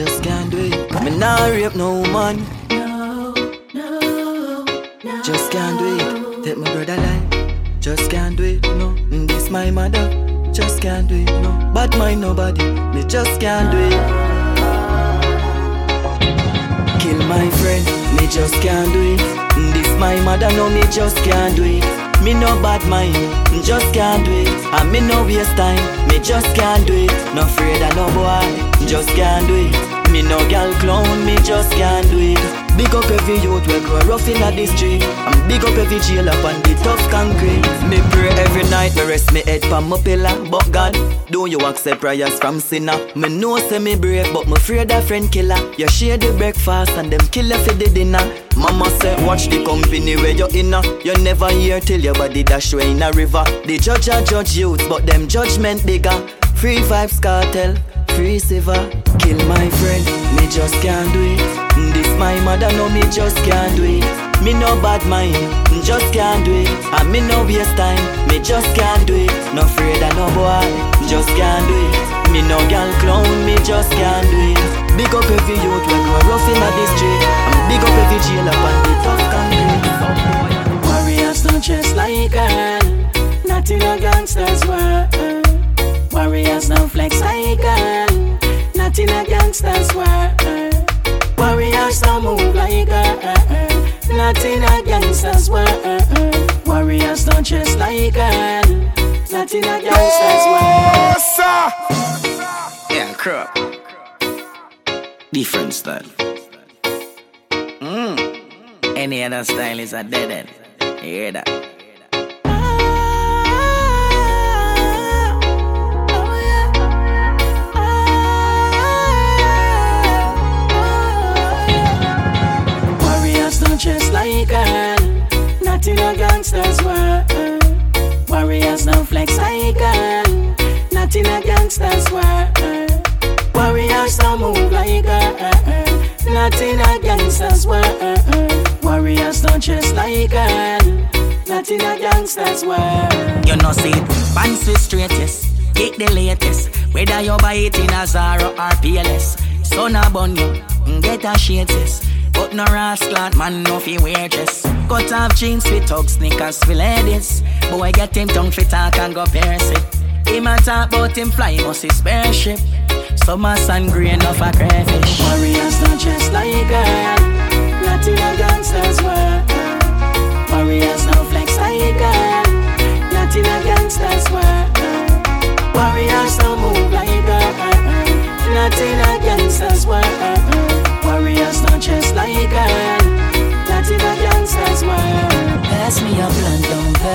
just can't do it. Me nah rape no woman, No, no, no. just can't do it. Take my brother life, just can't do it. No, Mm, this my mother, just can't do it. No, bad mind nobody, me just can't do it. Kill my friend, me just can't do it. Mm, This my mother, no, me just can't do it. Me no bad mind, mm, just can't do it. And me no waste time, me just can't do it. No afraid of no boy, just can't do it. Me no gal clown, me just can't do it. Big up every youth we grow rough in the street. And big up every jail up on the tough concrete. Me pray every night, me rest me head pan my pillar. But God, do you accept prayers from sinner? Me know say me brave, but me afraid a friend killer. You share the breakfast and them kill you for the dinner. Mama say watch the company where you in You never hear till your body dash way in a river. The judge a judge youth, but them judgment bigger. Free Vybz Kartel, free silver Kill my friend, me just can't do it. This my mother, no me just can't do it. Me no bad mind, just can't do it. And me no waste time, me just can't do it. No afraid of no boy, just can't do it. Me no gal clown, me just can't do it. Big up every youth we grow rough in the street And big up every jail up on the tough concrete. Warriors don't dress like girl, not in a gangster's world. Warriors don't flex like girl, not in a gangster's world. Warriors don't move like girl, not in a gangster's world. Warriors don't dress like girl, not in a gangster's world. Yeah, crap. Different style. Mm. Any other style is a dead end. You hear that? Warriors like girl, not in a gangster's world. Uh, warriors don't flex like girl, not in a gangster's world. Uh, warriors don't move like girl, not in a gangster's world. Uh, warriors don't dress like girl, not in a gangster's world. You know see pants with straightest Get the latest Whether you buy it in a Zara or PLS Son a bun you, get a shades But no rascal man no fi wear dress Cut off jeans with tug sneakers for ladies. Boy get him tongue fi talk and go pierce it. Him a talk about him fly must his spaceship Summer sun grain of a crayfish. Warriors don't dress like girl, not a gangster's world. Warriors don't flex like girl, not a gangster's world.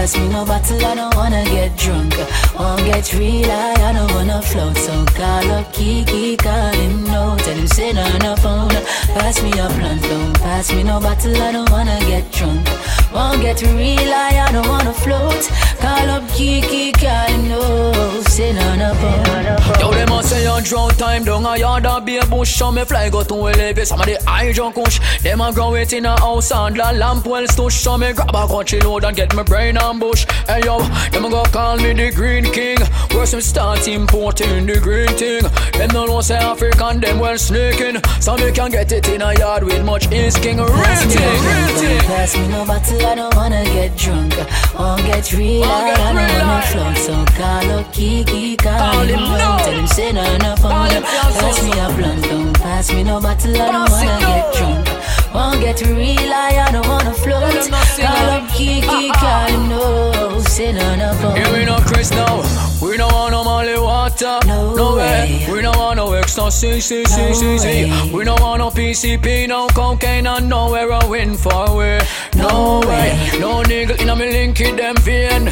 Pass me no bottle. I don't wanna get drunk. Won't get real high, I don't wanna float. So call up Kiki, call him no. Tell him sit on the phone. Pass me a blunt, don't pass me no bottle. I don't wanna get drunk. Won't get real high, I don't wanna float. Call up Kiki, call him no. Sit on the phone. Yo, them a say you drown time down a yard a be a bush So me fly go to elevate some of the high junk kush Them a grow it in a house and la lamp well stush So me grab a country load and get my brain ambush Hey yo, them a go call me the green king Where some start importing the green thing Them no know say African, them well sneaking So me can get it in a yard with much ease king Real thing, no real thing pass me no bottle. I don't wanna get drunk. Won't get real Get I wanna high. float. So call up Kiki, call, Call him him no. no. Tell him on the phone. Call him Pass me a blunt, don't pass me no bottle. I don't wanna get drunk. Won't get real I don't wanna float. Tell him not sing Call up Kiki, ah, ah, ah. call him no. Sit on the phone. Here we no Chris now. We no want no Molly water. No way. way. We no want no ecstasy, C, C, No C, C. way. We no want no PCP, no cocaine, and no heroin for we. No, No way. way. No nigga in a me link in them vein.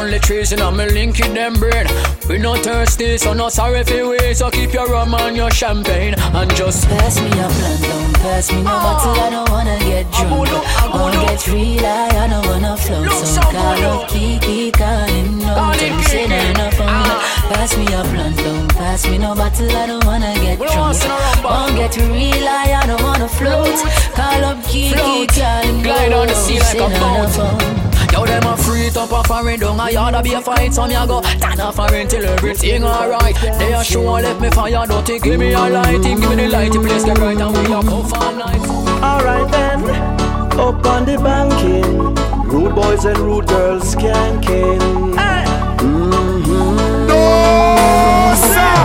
Only trees in a me link in them brain. We no thirsty, so no sorry for we. So keep your rum and your champagne and just Pass me a blunt, don't pass me no bottle. I don't wanna get drunk. Won't abuelo. get real high, I don't wanna float. So some call abuelo. up Kiki, call him no. Call Tell him him sit Kiki. on the phone. Ah. Pass me a blunt, don't pass me no bottle. I don't wanna get We don't want drunk. but- Won't get real high, I don't wanna float. Call up Kiki, Float. call him no. Glide on the sea like Sit a on the boat. Yo, them a free up a foreign down a yard a be a fight. So me a go turn off foreign till everything alright. They a show let me fire, don't think give me a light. Give me the light, the place get right and we a go for night. Alright then, up on the banking, rude boys and rude girls skanking. Hey. Mm-hmm. No, sir.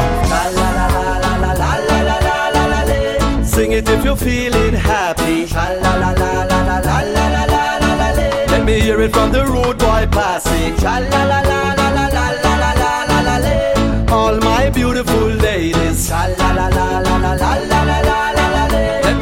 Sing it if you're feeling happy. Let me hear it from the road boy passing. All my beautiful ladies. Let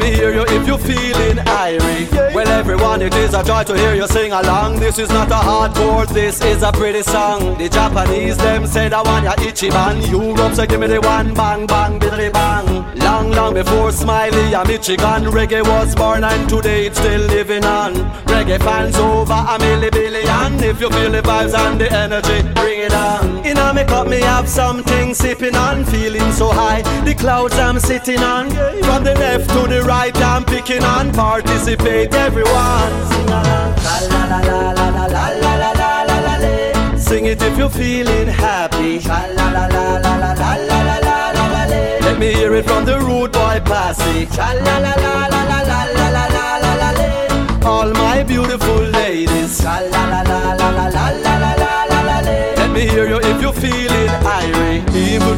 me hear you if you're feeling irie. Everyone, it is a joy to hear you sing along. This is not a hardcore, this is a pretty song. The Japanese, them said I want ya Ichiban. Europe say give me the one bang bang biddly bang. Long, long before Smiley and Michigan, reggae was born and today it's still living on. Reggae fans over a milli billion. If you feel the vibes and the energy, bring it on. In a make up, me have something sipping on, feeling so high. The clouds I'm sitting on, from the left to the right, I'm picking on. Participate, everyone. Sing it if you're feeling happy. Let me hear it from the rude boy la. All my beautiful ladies. La la la la la la la la la la la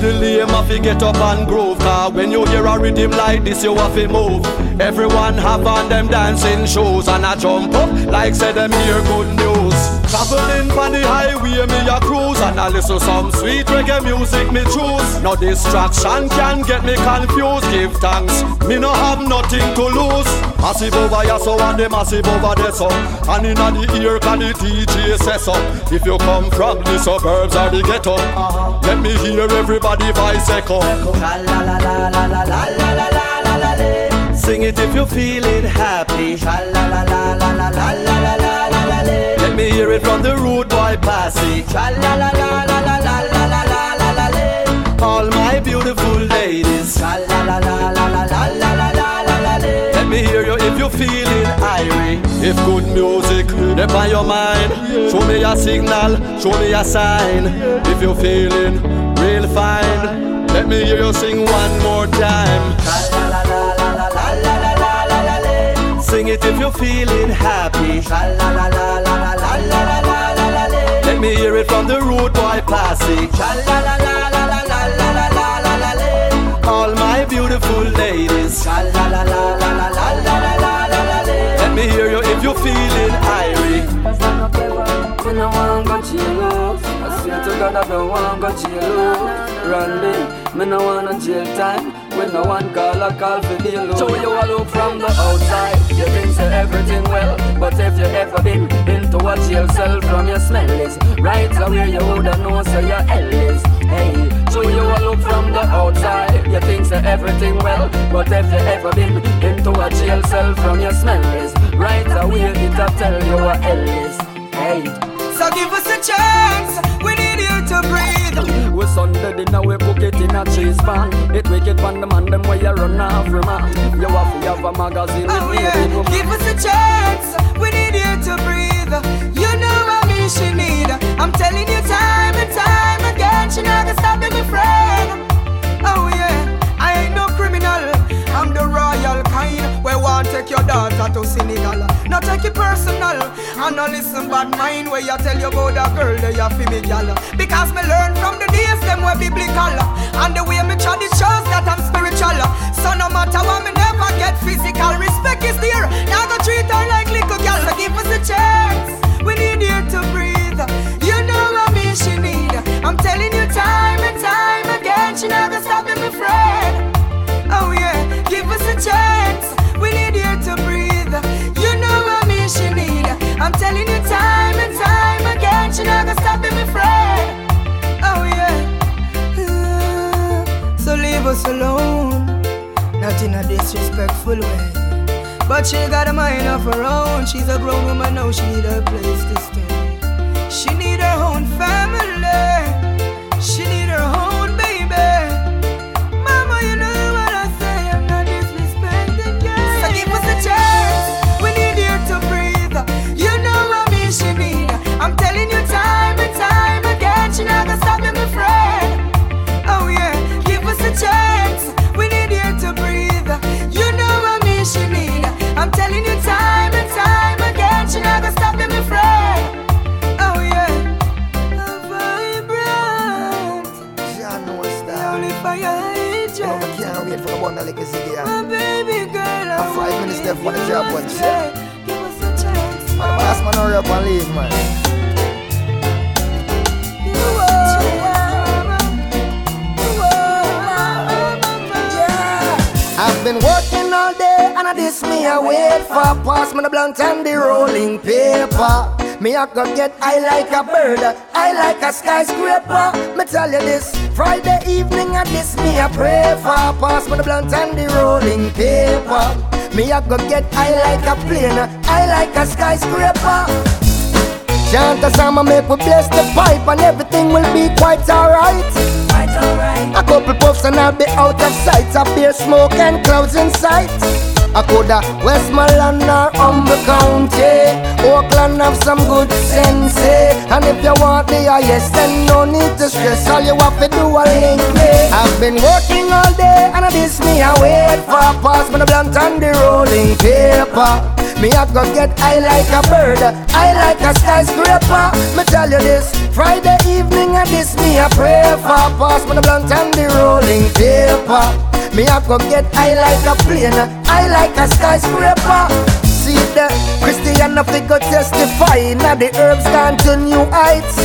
The lame have to get up and groove. Cause when you hear a rhythm like this, you have to move. Everyone have on them dancing shoes and I jump up like say them hear good news. Traveling on the highway, me a cruise and I listen some sweet reggae music me choose. No distraction can get me confused. Give thanks, me no have nothing to lose. Massive over here so and the massive over there so. And inna the ear can the DJ say so. If you come from the suburbs or the ghetto, let me hear everybody for voice echo. Sing it if you're feeling happy. Let me hear it from the rude boy passy. All my beautiful ladies. Let me hear you if you feel it. If good music, they by your mind. Show me a signal, show me a sign. If you're feeling real fine, let me hear you sing one more time. Sing it if you're feeling happy. Let me hear it from the road boy passing. All my beautiful ladies me hear you if you're feeling irie. Me no want go jail out. I swear to God I don't want go jail out. Randy, me no want no jail time. When no one call, I call for bail out. So you a look from the outside, you think say everything well. But if you ever been into a jail cell from your smell is right away, you woulda know say you're Ellis. Hey, so you a look from the outside, you think say everything well. But if you ever been into a jail cell from your smell is right away, it'll tell you you're Ellis. Hey. So give us a chance, we need you to breathe. We Sunday dinner, we cook it in a cheese pan. It wicked pan the man, them where you run after man. You have to have a magazine Oh yeah, woman. give us a chance, we need you to breathe. You know what she need. I'm telling you time and she not stop me, my friend. Oh yeah, I ain't no criminal. I'm the royal kind. We want take your daughter to Senegal. Not take it personal. And no listen bad mind where you tell you about a girl that you feel me gal. Because me learn from the days them were biblical. And the way me tried it shows that I'm spiritual. So no matter what me never get physical. Respect is there. Now go treat her like little gal. Give us a chance. We need you to breathe. Way. But she got a mind of her own. She's a grown woman now. She need a place to for that like ziggy. My baby girl, I A five minutes left on the job, shit. Give us a chance. Man, the boss man hurry up and leave, man. I've been working all day and I this me I wait for pass me the blunt and the rolling paper. Me I go get I like a bird, I like a skyscraper. Me tell you this, Friday evening I this me I pray for pass me the blunt and the rolling paper. Me I go get I like a plane, I like a skyscraper. Chant a song and make we bless the pipe and everything will be quite alright. A couple puffs and I'll be out of sight. A beer smoke and clouds in sight. I coulda Westmoreland or Humboldt County. Oakland have some good sense. eh? And if you want the highest, then no need to stress. All you have to do a link me. I've been working all day and I miss me I wait for a pass me the blunt and the rolling paper. Me I go get I like a bird, I like a skyscraper. Me tell you this, Friday evening I this me I pray for pass me the blunt and the rolling paper. Me I go get I like a plane, I like a skyscraper. The Christian of go testify, now the herbs gone to new heights.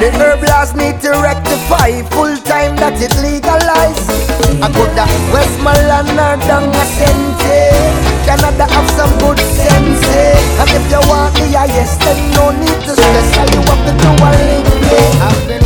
The herb laws need to rectify full time that it legalize. I could have Westmoreland or down a Sente. Canada have some good sense. eh? And if you want the highest, then no need to stress. All you have to do a link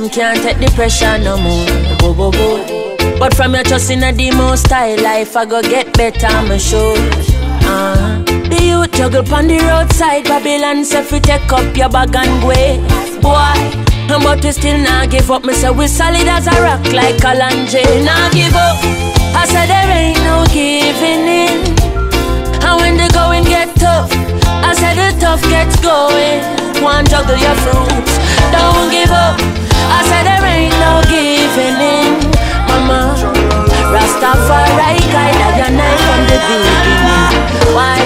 them can't take the pressure no more. Whoa, whoa, whoa. But from your trust in a demo style life, I go get better, I'm sure. Uh, the youth juggle pon the roadside, Babylon say fi take up your bag and go. Boy, but we still not give up. Me say we solid as a rock like Kalanje. Not give up. I said there ain't no giving in. And when the going get tough, I said the tough gets going. One juggle your fruits, don't give up. I said there ain't no giving in, mama. Rastafari guide I and I from the beginning. Why?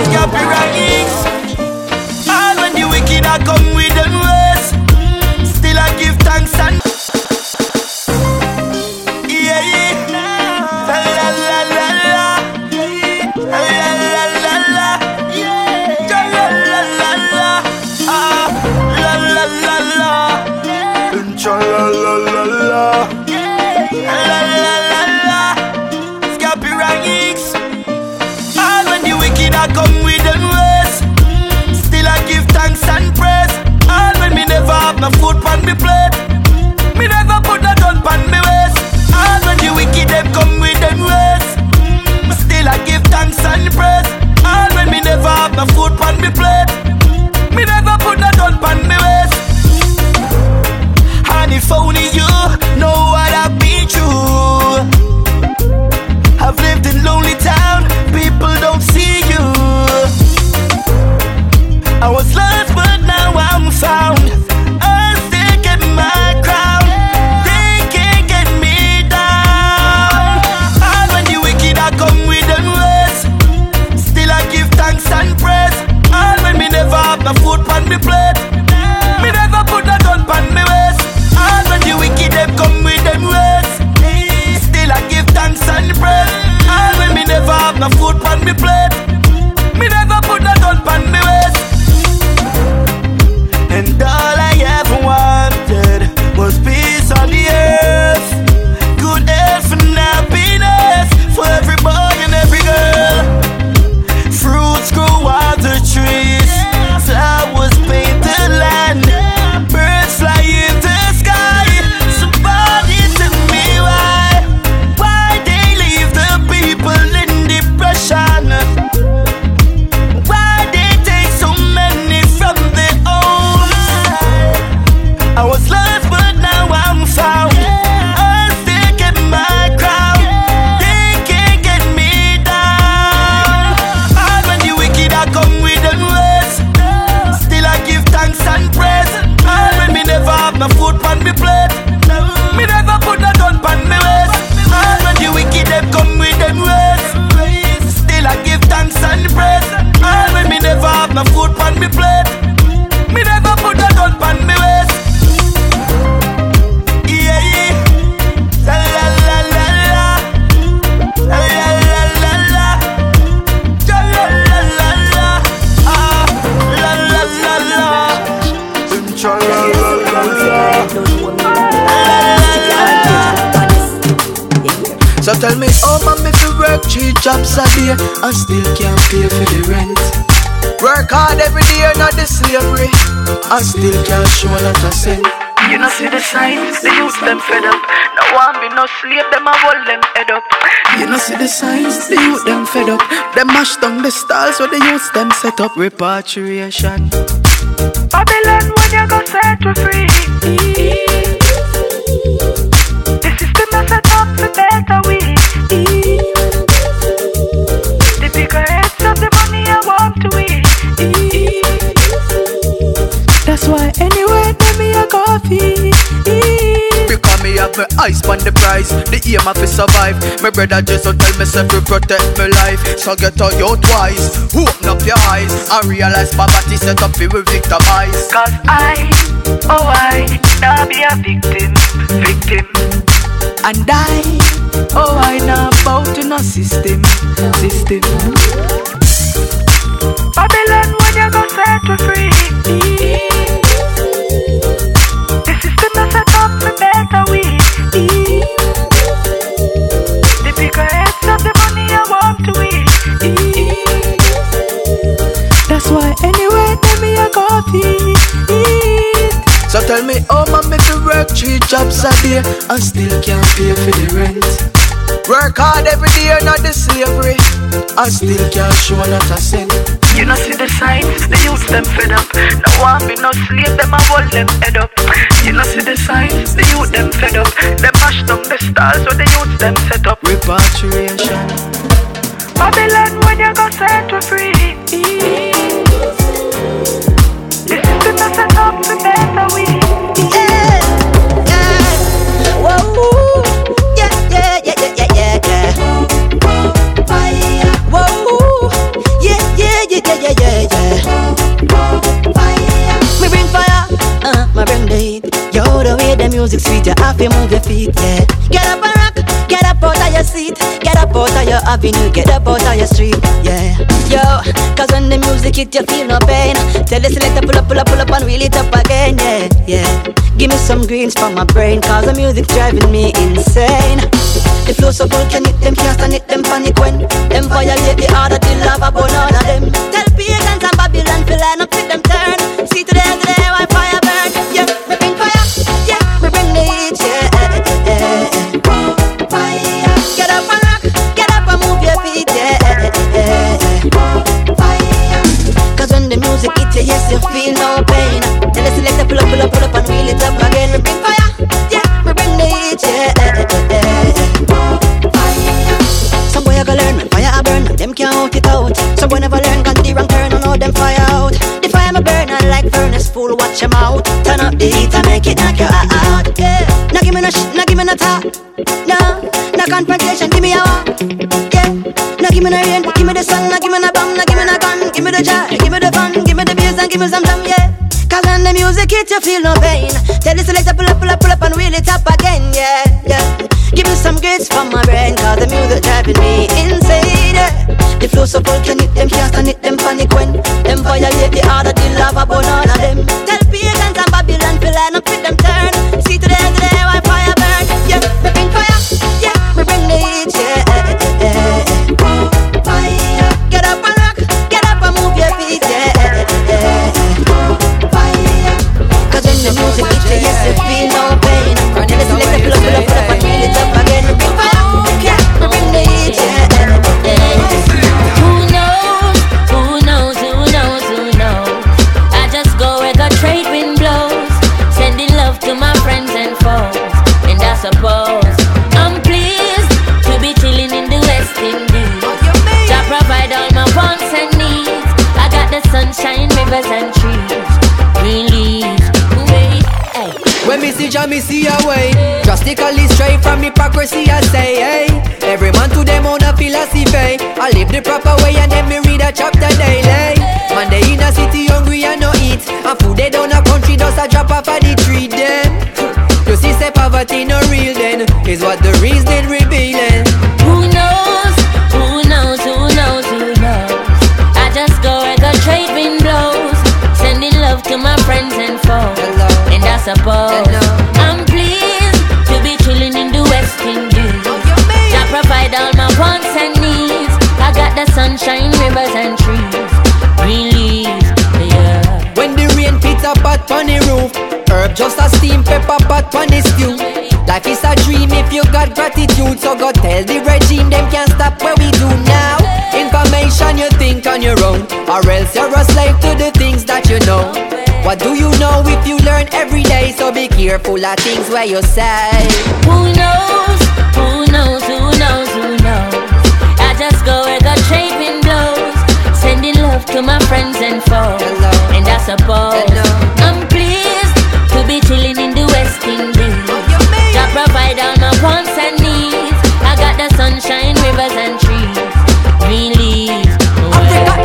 All when the wicked come with them ways, mm, still I give thanks and still can't pay for the rent. Work hard every day, not the slavery, and still can't show a lot of sense. You know see the signs, the youth them fed up. No one be no slave, them a hold them head up. You know see the signs, the youth them fed up. Them mash down the stalls where the youth them set up repatriation. Babylon when you go set you free. Because me my eyes on the prize. The aim of to survive. My brother just don't tell myself to protect my life. So get out your twice. Open up your eyes. And realize poverty set up for we victimize Cause I, oh I, now be a victim, victim. And I, oh I now bow to no system, system. Babylon when you go set you free. Tell me how man me fi work three jobs a day And still can't pay for the rent Work hard every day, not the slavery I still can't show not a cent You know see the signs, the youth them fed up. No one be no slave, them a hold them head up. You know see the signs, the youth them fed up. Them mash down the stars where the youth them set up. Repatriation Babylon when you go set you free. Music sweet, you have to move your feet, yeah. Get up and rock, get up out of your seat, get up out of your avenue, get up out of your street, yeah. Yo, cause when the music hit, you feel no pain. Tell the selector pull up, pull up, pull up and wheel it up again, yeah, yeah. Give me some greens from my brain, cause the music's driving me insane. The flow so full, can hit them, can't stand it, them panic when them violate the order, the lava burn all of them. Tell pagans and Babylon to line up with them turn. Turn up the heat and make it knock you out. Yeah. Now give me no shit, now give me no talk. No, no confrontation, give me a walk. Yeah. Now give me no rain, give me the sun, now give me no bomb, now give me no gun, give me the joy, give me the fun, give me the bass and give me some drum, yeah. Cause when the music hit, you feel no pain. Tell the selector pull up, pull up, pull up and wheel it up again, yeah, yeah. Give me some grits from my brain, cause the music driving me insane, yeah. The flow so can them, can't stand it, them panic when them violate the order, the lava burn Drastically straight from hypocrisy I say hey. Every man to them own a philosophy. I live the proper way and then me read a chapter daily. Man they in a city hungry and no eat. And food they down a country does a drop off of the tree then You see say poverty no real then Is what the reason revealing on your own, or else you're a slave to the things that you know. What do you know if you learn every day? So be careful of things where you say. Who knows? Who knows? Who knows? Who knows? I just go where the trade blows, sending love to my friends and foes. And I suppose I'm pleased to be chilling in the West Indies. Oh, Jah provide all my wants and needs. I got the sunshine, rivers and trees, green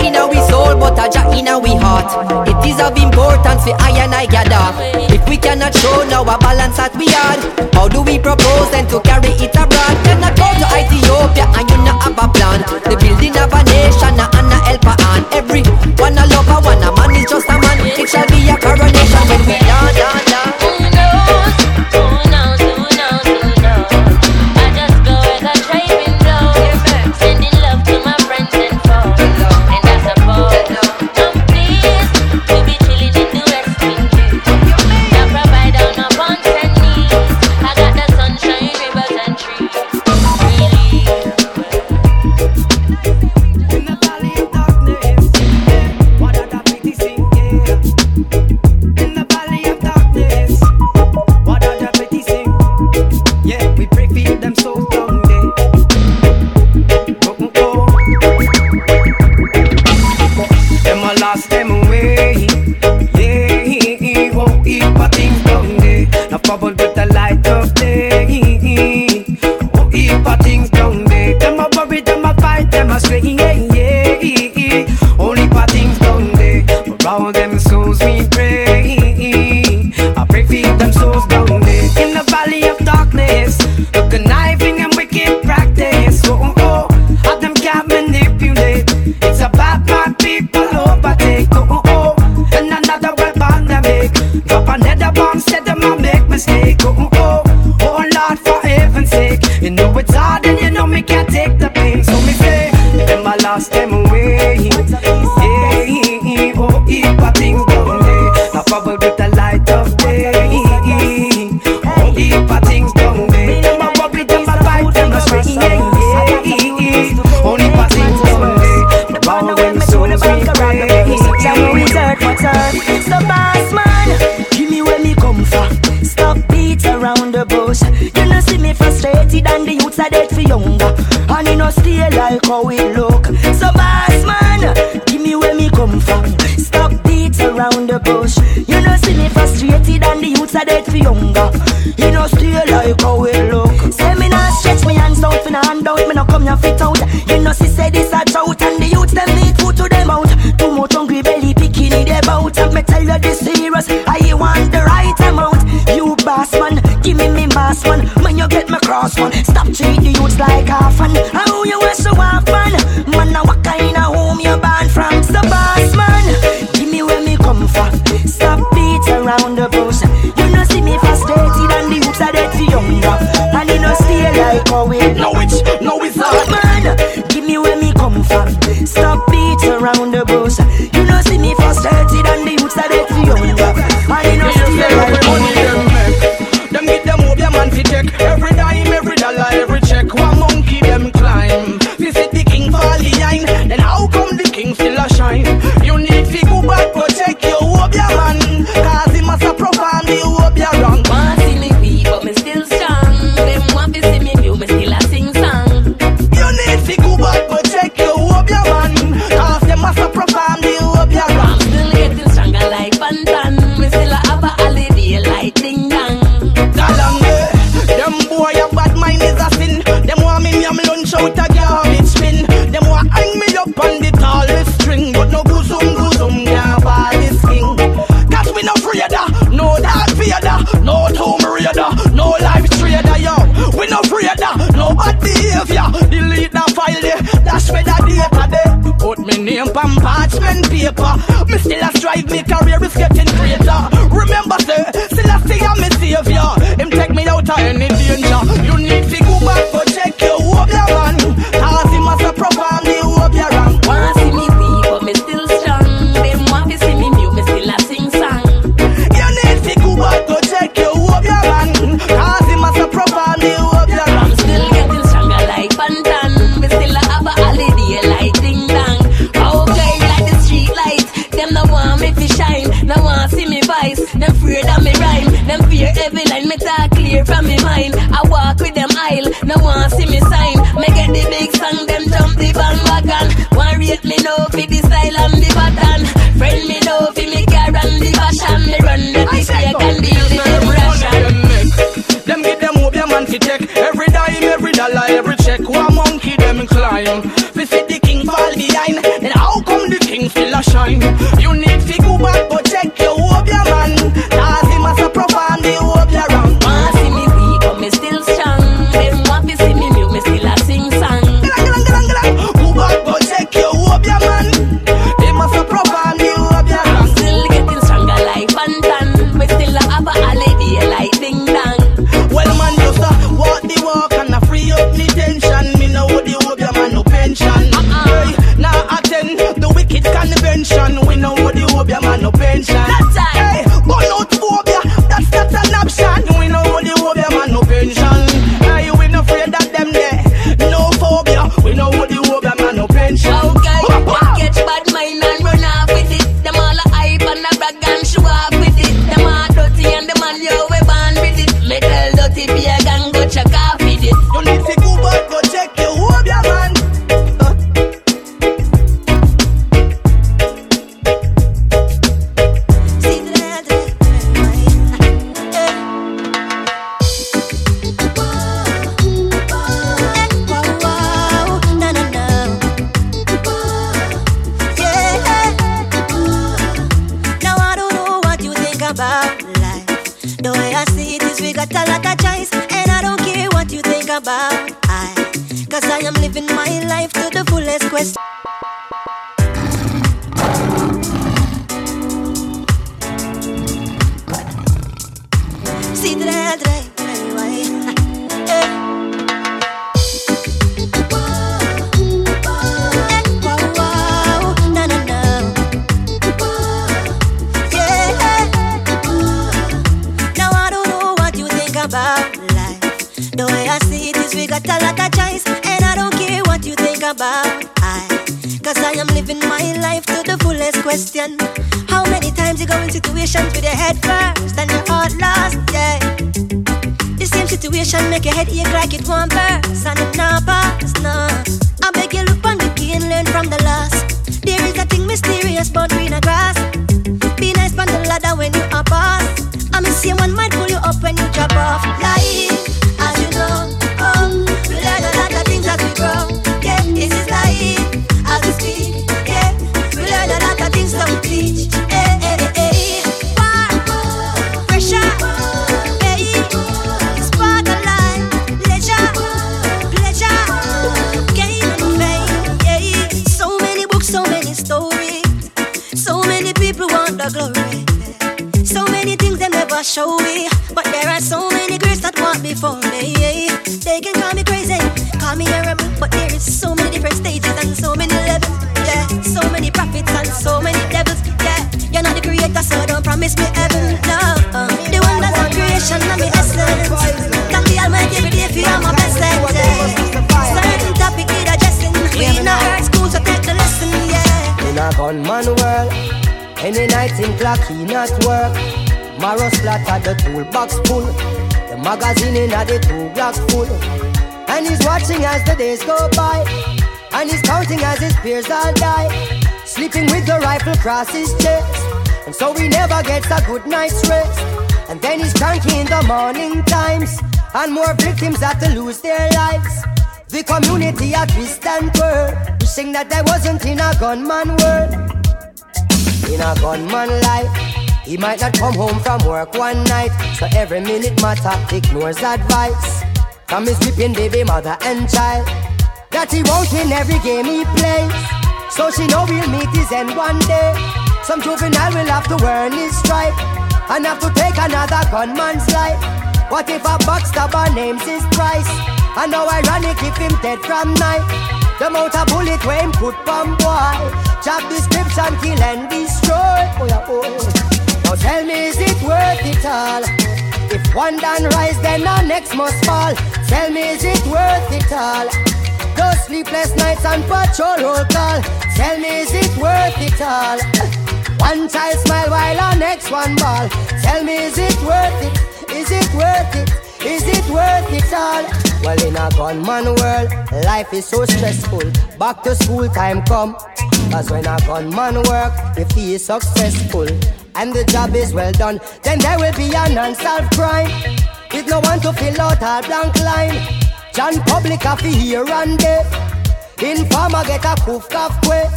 in our soul, but a Jah in our heart. It is of importance for I and I gather. If we cannot show now a balance that we had, how do we propose then to carry it abroad? Cannot go to Ethiopia and you not have a plan. The building of a nation and a helper and every one a lover, one a man is just a man. It shall be a coronation when we done, Beats around the bush. You know see me frustrated and the youths are dead for younger. And you know stay like how we look. So boss man, give me where me come from. Stop beats around the bush. You know see me frustrated and the youths are dead for younger. You know stay like how we look. Say me not stretch me hands out for no handout. Me no come here fit out. You know see say this a drought and the youths them need food to them out. Too much hungry belly picking it about. Me tell you this serious. I want the me mass man. You get me cross one, stop treat the youths like half and how you want so often. Man, now what kind of home you born from? So boss man, give me where me come from. Stop beats around the parchment paper. Me still a strive, me career shine. You need to world. Any night him clock he not work. Marrow splatter the toolbox full. The magazine in the two blocks full. And he's watching as the days go by. And he's counting as his peers all die. Sleeping with the rifle across his chest. And so he never gets a good night's rest. And then he's cranky in the morning times. And more victims have to lose their lives. The community at twist and turn, wishing that there wasn't in a gunman world in a gunman life. He might not come home from work one night, so every minute matter ignores advice from his weeping baby mother and child. That he won't every game he plays, so she know we'll meet his end one day. Some juvenile will have to earn his stripe and have to take another gunman's life. What if a backstabber names his price? And how ironic if him dead from night. The motor bullet where him put bomb boy. Job description, kill and destroy. Oh yeah, oh, oh. Now tell me, is it worth it all? If one done rise, then our next must fall. Tell me, is it worth it all? Those sleepless nights and patrol roll call. Tell me, is it worth it all? One child smile while our next one ball. Tell me, is it worth it? Is it worth it? Is it worth it all? Well, in a gunman world, life is so stressful. Back to school time come. Cause when a gunman work, if he is successful and the job is well done, then there will be an unsolved crime. With no one to fill out a blank line. John Public fi here and there. Informer get a poof quick.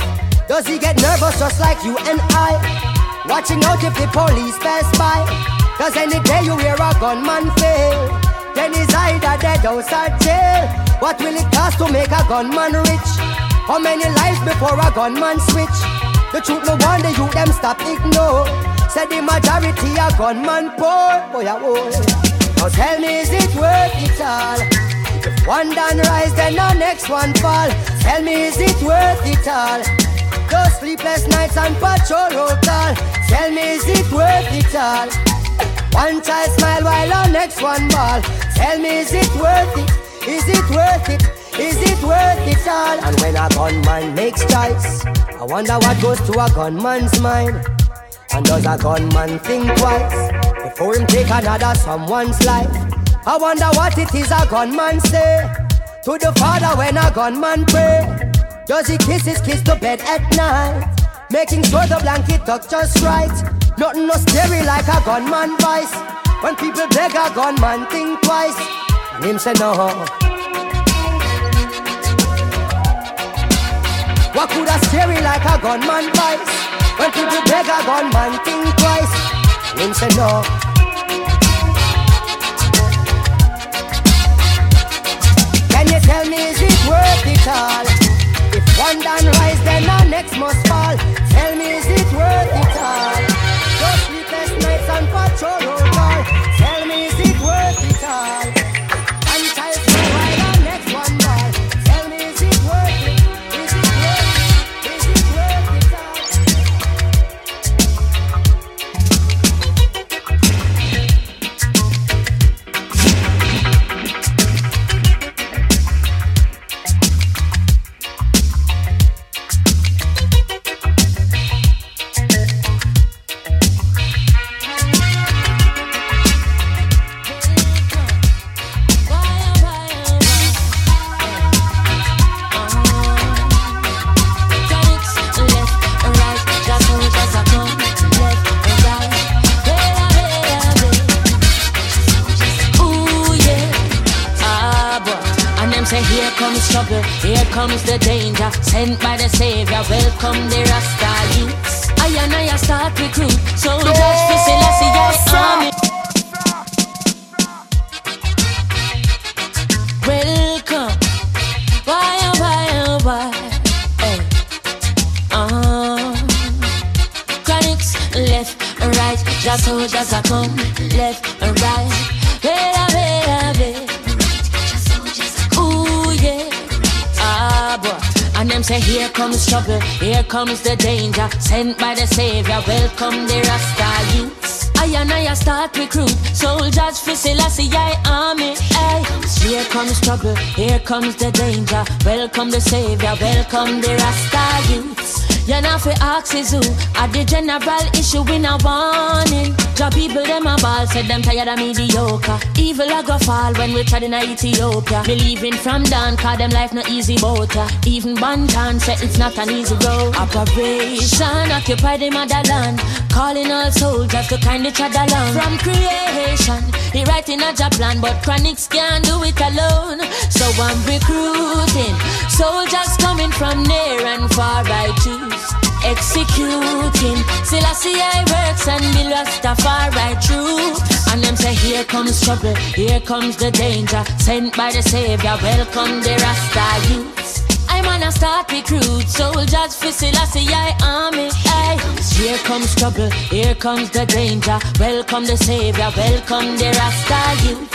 Does he get nervous just like you and I? Watching out if the police pass by. Cause any day you hear a gunman fail, then he's either dead or jail. What will it cost to make a gunman rich? How many lives before a gunman switch? The truth no wonder you them stop ignore. Said the majority a gunman poor. Boy, oh, boy. Now tell me, is it worth it all? If one done rise, then the next one fall. Tell me, is it worth it all? Those sleepless nights and patrol call. Tell me, is it worth it all? One child smile while the next one ball. Tell me, is it worth it? Is it worth it? Is it worth it all? And when a gunman makes choice, I wonder what goes to a gunman's mind. And does a gunman think twice before him take another someone's life? I wonder what it is a gunman say to the father when a gunman pray. Does he kiss his kids to bed at night? Making sure the blanket tucked just right. Nothing no scary like a gunman voice. When people beg a gunman, think twice. Him say no. What could a scary like a gunman voice? When people beg a gunman, think twice. Him say no. Comes the danger. Welcome the Savior, welcome the Rasta youths. You know fi ask is who? At the general issue in a warning? Job people them a ball Said them tired of mediocre. Evil a go fall when we tried in Ethiopia. Me leaving from down Cause them life no easy boat Even Banton said it's not an easy road. Operation Occupy the motherland. Calling all soldiers to kind each other along. From creation He writing a job plan But chronics can't do it alone So I'm recruiting Soldiers coming from near and far. I choose Executing. Selassie I works and the Rastafari true And them say here comes trouble Here comes the danger. Sent by the Savior Welcome the Rasta youths. I'm on a start recruit Soldiers for Selassie I army. Aye. Here comes trouble Here comes the danger. Welcome the Savior Welcome the Rasta youths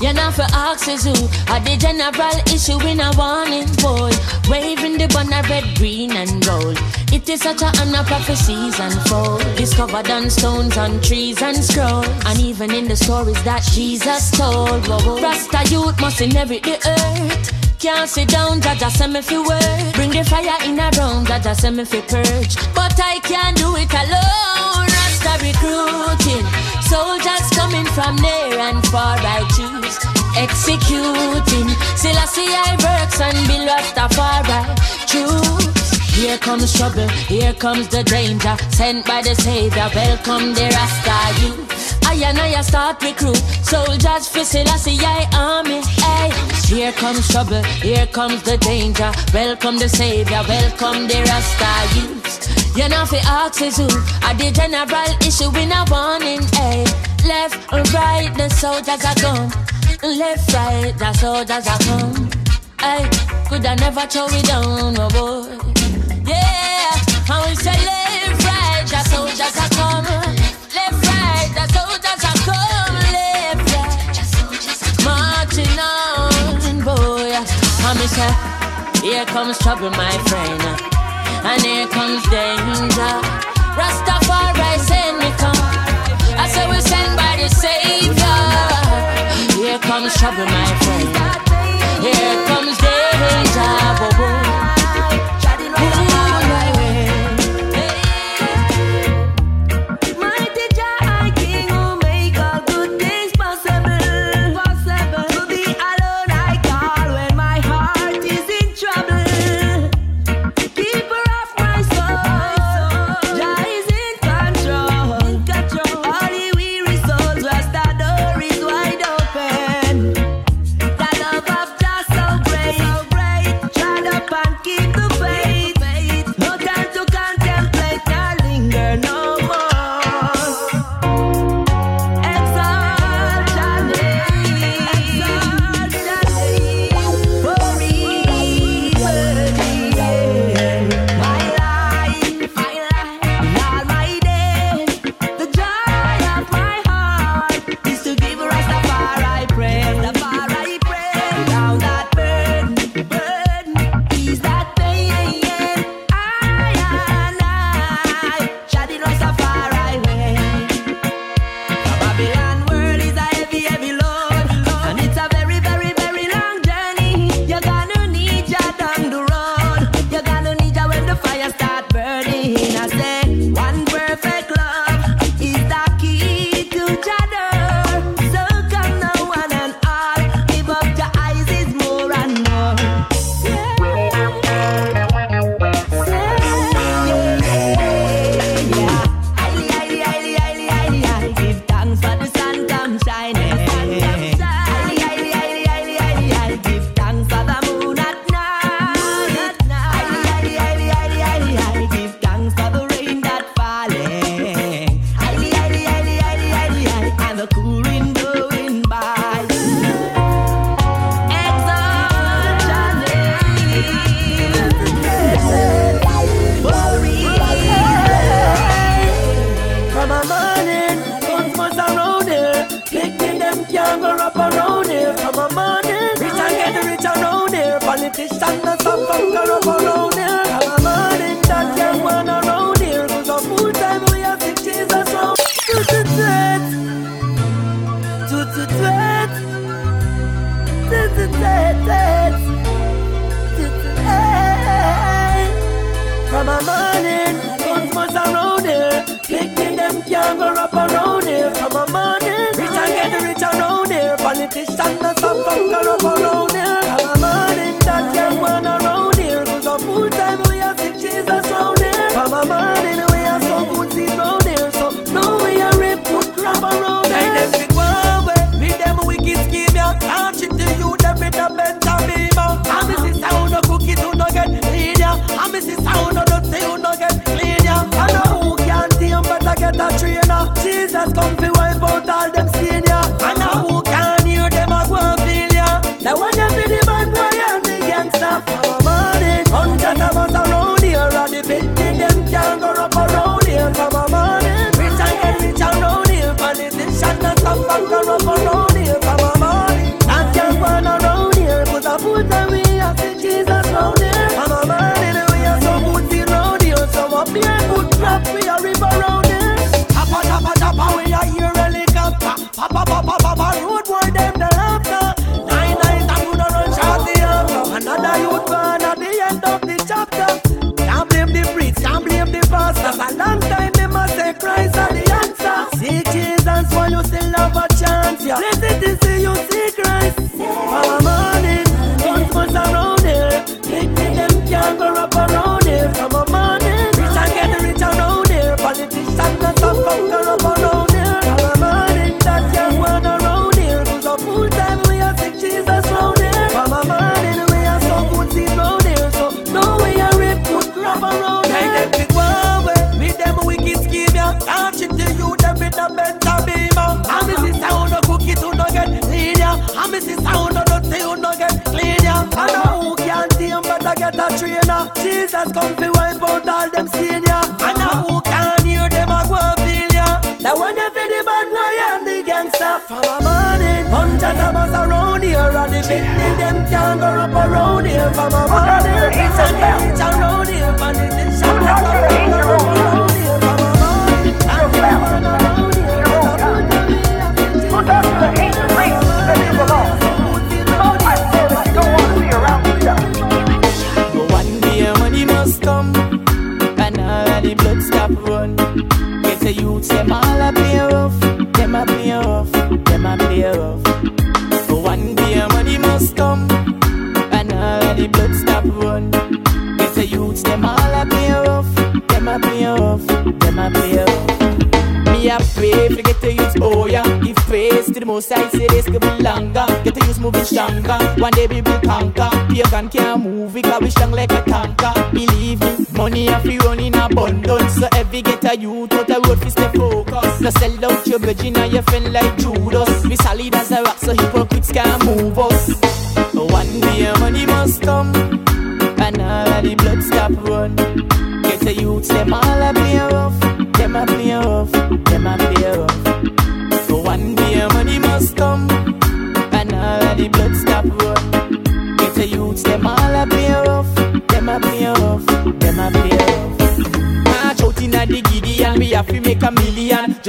you're not for axes who are the general issue in a warning boy. Waving the banner red, green, and gold. It is such a honor prophecies unfold. Discovered on stones, on trees, and scroll. And even in the stories that Jesus told. Whoa. Rasta youth must inherit the earth. Can't sit down, Jaja send me fi work. Bring the fire in a room, Jaja send me fi purge. But I can't do it alone. Soldiers coming from near and far, I choose executing. Selassie I works and be Rastafari choose. Here comes trouble, here comes the danger. Sent by the Savior, welcome the Rasta youth. I and I start recruit soldiers for Selassie I army. Hey, here comes trouble, here comes the danger. Welcome the Savior, welcome the Rasta youth. You know fi ask is who Are the general issue in a warning Hey, left and right the soldiers are gone Left right the soldiers are come Hey, could I never throw it down oh boy yeah, say left, right. Left, right. Left, right, marching on, boy. Say, here comes trouble, my friend, and here comes danger. Rastafari send me come. I say we send by the Savior. Here comes trouble, my friend. Here comes danger, boy. I say this could be longer. Get the youth moving stronger. One day we will conquer. Pagan can't move we cause we strong like a tanker. Believe me, money a free run in abundance. So every get a youth out the road fi stay focused. No sell out your virgin and your friend like Judas. We solid as a rock so hypocrites can't move us. One day money must come And all the blood stop run. Get the youths, them all a play rough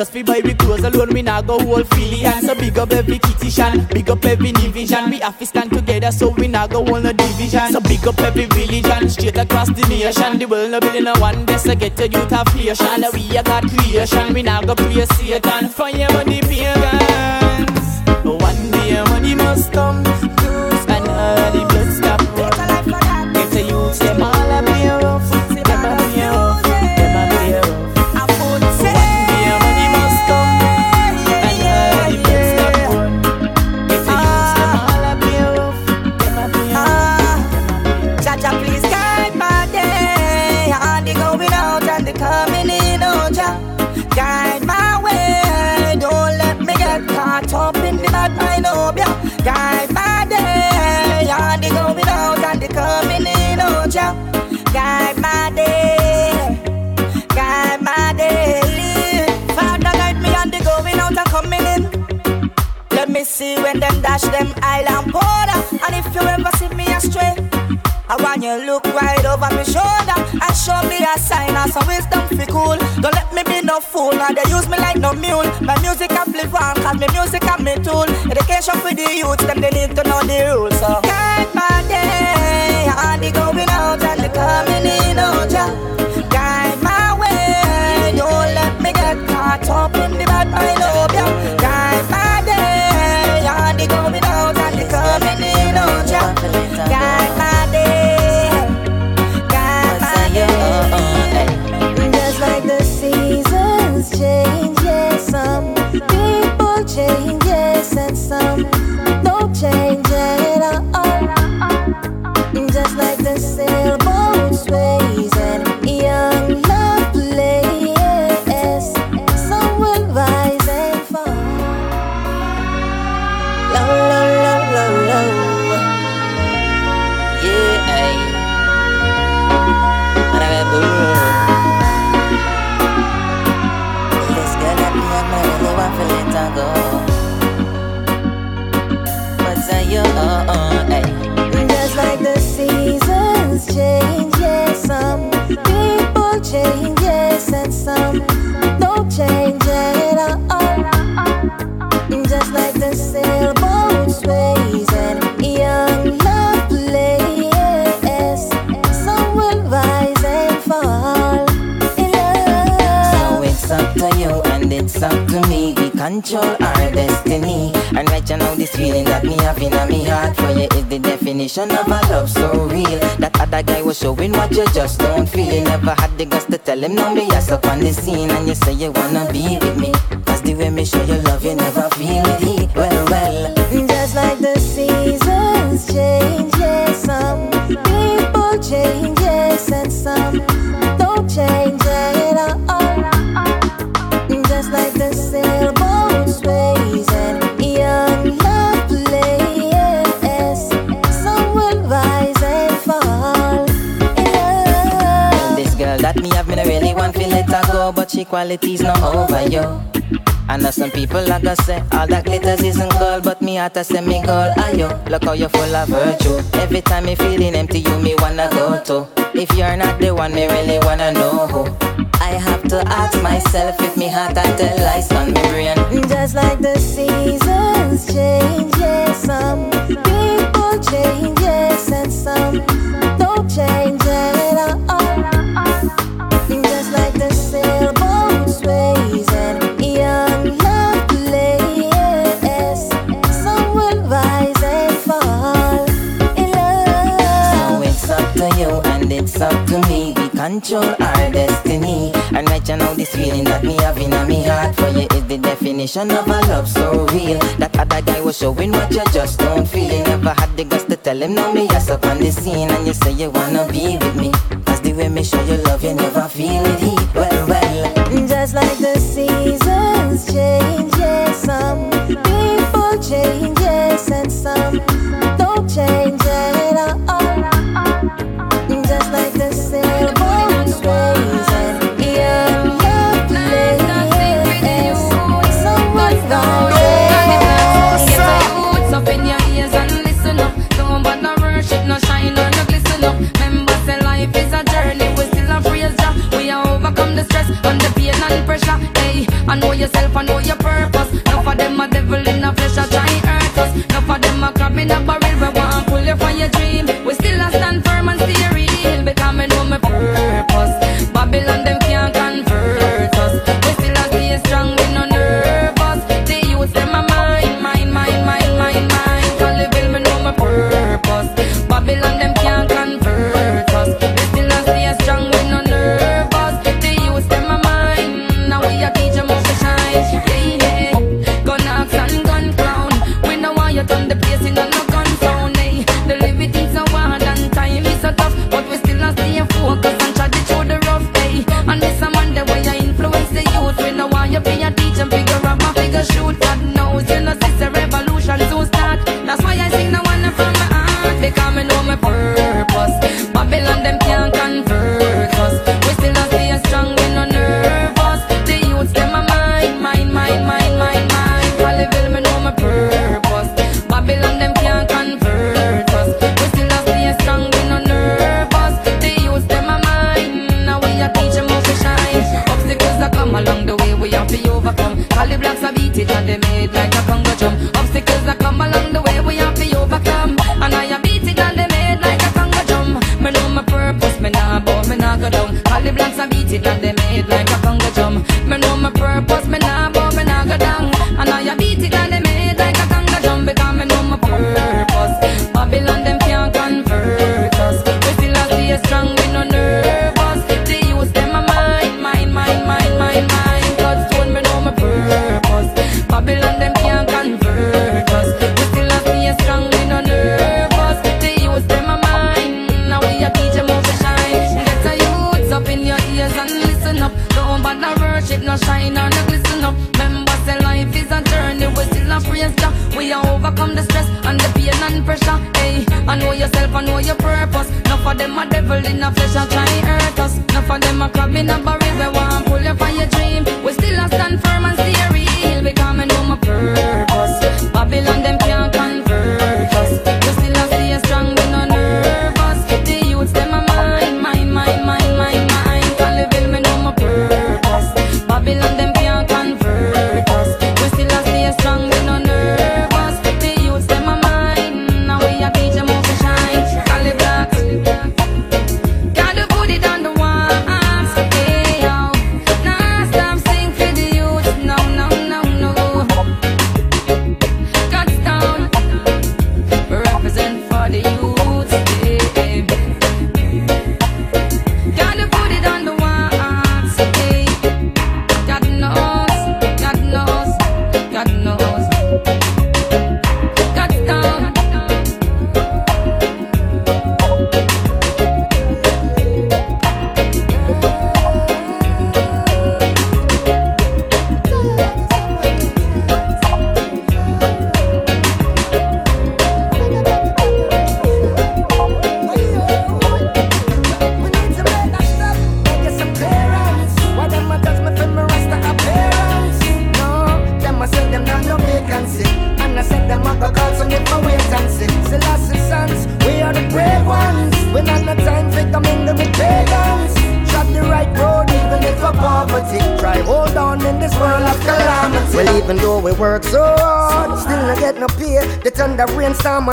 Just fi buy we clothes alone We nah go whole fillion So big up every shan Big up every division. We have to stand together So we nah go hold no division. So big up every religion Straight across the nation. The world no building a one day So get a youth affiliation We a God creation We nah go pray Satan. Fire on the pagans. One day money must come you look right over my shoulder and show me a sign of some wisdom fi cool. Don't let me be no fool, now they use me like no mule. My music a flip on, cause my music a me tool. Education for the youth, them they need to know the rules. So guide my day, and the going out and the coming in, oh Jah. Guide my way, don't let me get caught up in the bad mind, oh yeah. Guide my day, and the going out and the coming in, oh Jah. Guide my quality's not over, yo. I know some people like I say, all that glitters isn't gold, but me out say me gold, ayo. Ah, Look how you're full of virtue. Every time me feeling empty, you me wanna go to. If you're not the one, me really wanna know who. I have to ask myself if me heart I tell lies on me brain. Just like the seasons change, yeah, some people change. control our destiny. And right you now, this feeling that me having on my heart for you is the definition of a love so real. That other guy was showing what you just don't feel. You never had the guts to tell him, no, me, yes, up on the scene. And you say you wanna be with me. Cause the way me show you love, you never feel it. Heat. Well, well. Just like the seasons change I know yourself, I know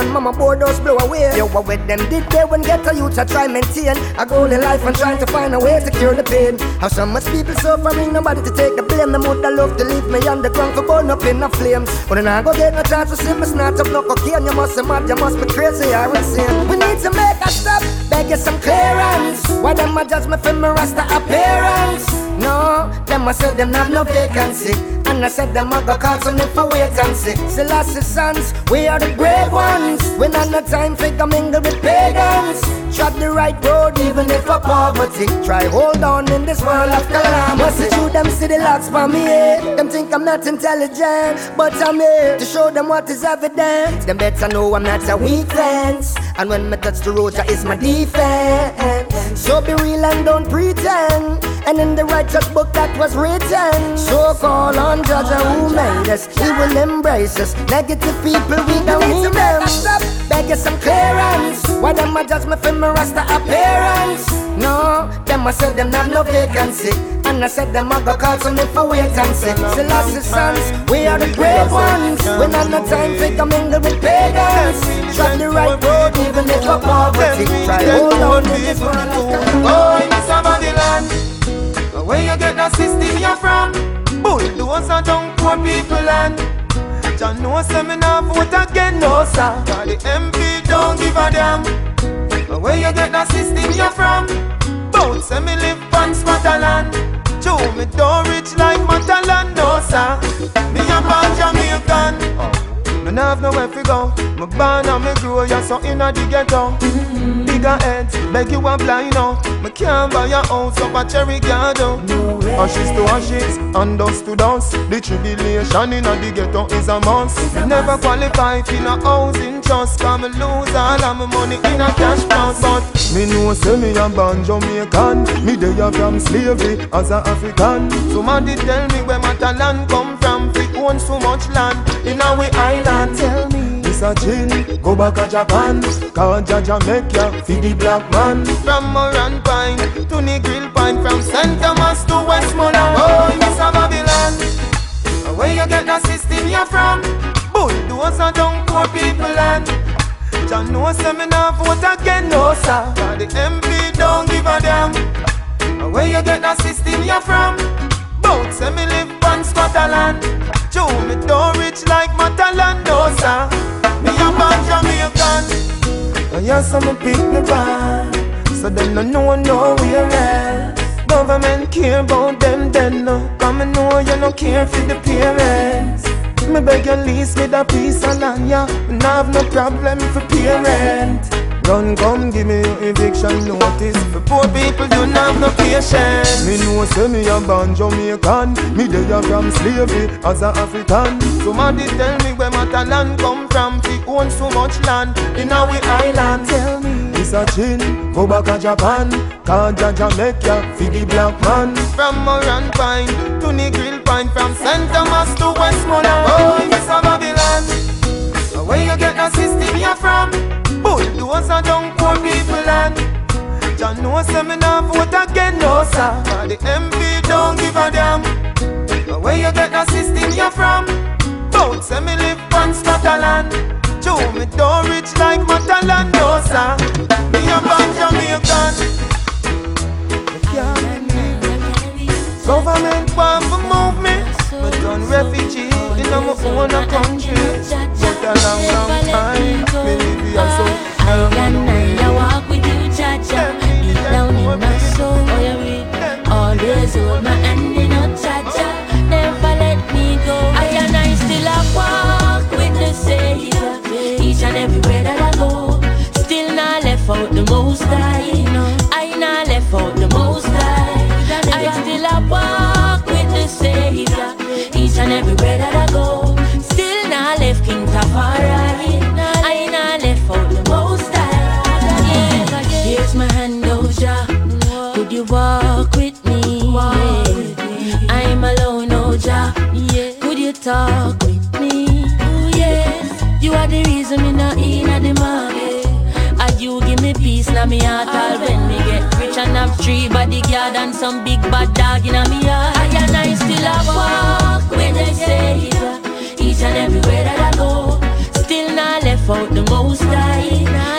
mama board us blow away. Yo, what with them did they when get a youth I try maintain a goal in life and trying to find a way to cure the pain. How so much people suffering, nobody to take the blame. The would love to leave me on the ground for burn up in the flames. But then I go get no chance to see me snatch up no cocaine. You must be mad, you must be crazy or insane. We need to make a stop, beg you some clearance. Why them a judge me for my rasta appearance? No, them a say them have no vacancy. And I said them a go call some if I wait and see. Selassie sons, we are the brave ones. We not no time for go mingle with pagans. Tread the right road even if a poverty. Try hold on in this world of calamity. Through them see the locks for me. eh? Them think I'm not intelligent, but I'm here to show them what is evident. Them better know I'm not a weak fence. And when me touch the road, that is my defense. So be real and don't pretend. And in the righteous book that was written, so call on Judge who made us. He will embrace us. Negative people, we don't need them. Beg you some clearance. Why them a judge me for my rasta appearance? No, them a say them have no vacancy. And I said them a go call some if I wait and see. Selassie sons, we are the great ones. We not no time for come mingle with pagans. Try the right road even if a poverty. Try hold on to this of Oh, in this Babylon, where you get that system you from? Bulldozer are down poor people land. John no say me nah vote again, no sir. Cause the MP don't give a damn. But where you get that system you from? Both say me live on Scotland. Joe, me don't rich like Matalon, no sir. Me a born Jamaican. Me nah have nowhere to go. Me born and me grow, yeah, so inna the ghetto. Bigger heads, beg you a blind now. Me can't buy a house up a cherry garden. Ashes to ashes, and dust to dust. The tribulation inna the ghetto is a must. Never qualify for no housing trust. Cause me lose all of my money in a cash box. But me know say me a born Jamaican. Me dey a from slavery as a African. Somebody tell me where my talent come own so much land in our island. Tell me. This a gin, go back to Japan Cause Jaja make ya feed the black man From Morant Pine to Negril Pine From St. Thomas to Westmoreland Oh, Miss a Babylon Where you get that system you from? Bulldozer down poor people land John no say me nah vote again, no sir Cause the MP don't give a damn Where you get that system you from? Both say me live on Scotland Joe, me don't rich like Matalon, no sir Me a born Jamaican And oh, yes, I'm a me band So them no know nowhere else. Government care about them then no Come and know you no care for the parents. Me beg you lease me the piece of land, yeah. Me have no problem for parent Run come give me your eviction notice. For poor people you not have no patience. Me know say me a born Jamaican. Me dey a from slavery as a African. Somebody tell me where my talent come from Fi own so much land in our island. Tell me. It's a chin, go back to Japan. Make ya fi the black man. From Morant Pine to Negril Pine From St. Thomas to Westmoreland Oh, Miss a Babylon. Where you get that system you from? Bulldozer down poor people land John no say me vote again, no sir. The MP don't give a damn. But Where you get that system you from? Both say me live on Scotland. Joe, me don't rich like Matalon, no sir. Me a born Jamaican. Government want to move me Me done refugee in my own country. But a long, long time Me live here so Always hold my talk with me. Ooh, yeah. You are the reason me not in at the market. And you give me peace now me heart all when me get rich and have three bodyguard and some big bad dog in me heart. I and I still a walk when they say each and everywhere that I go. Still not left out the most high.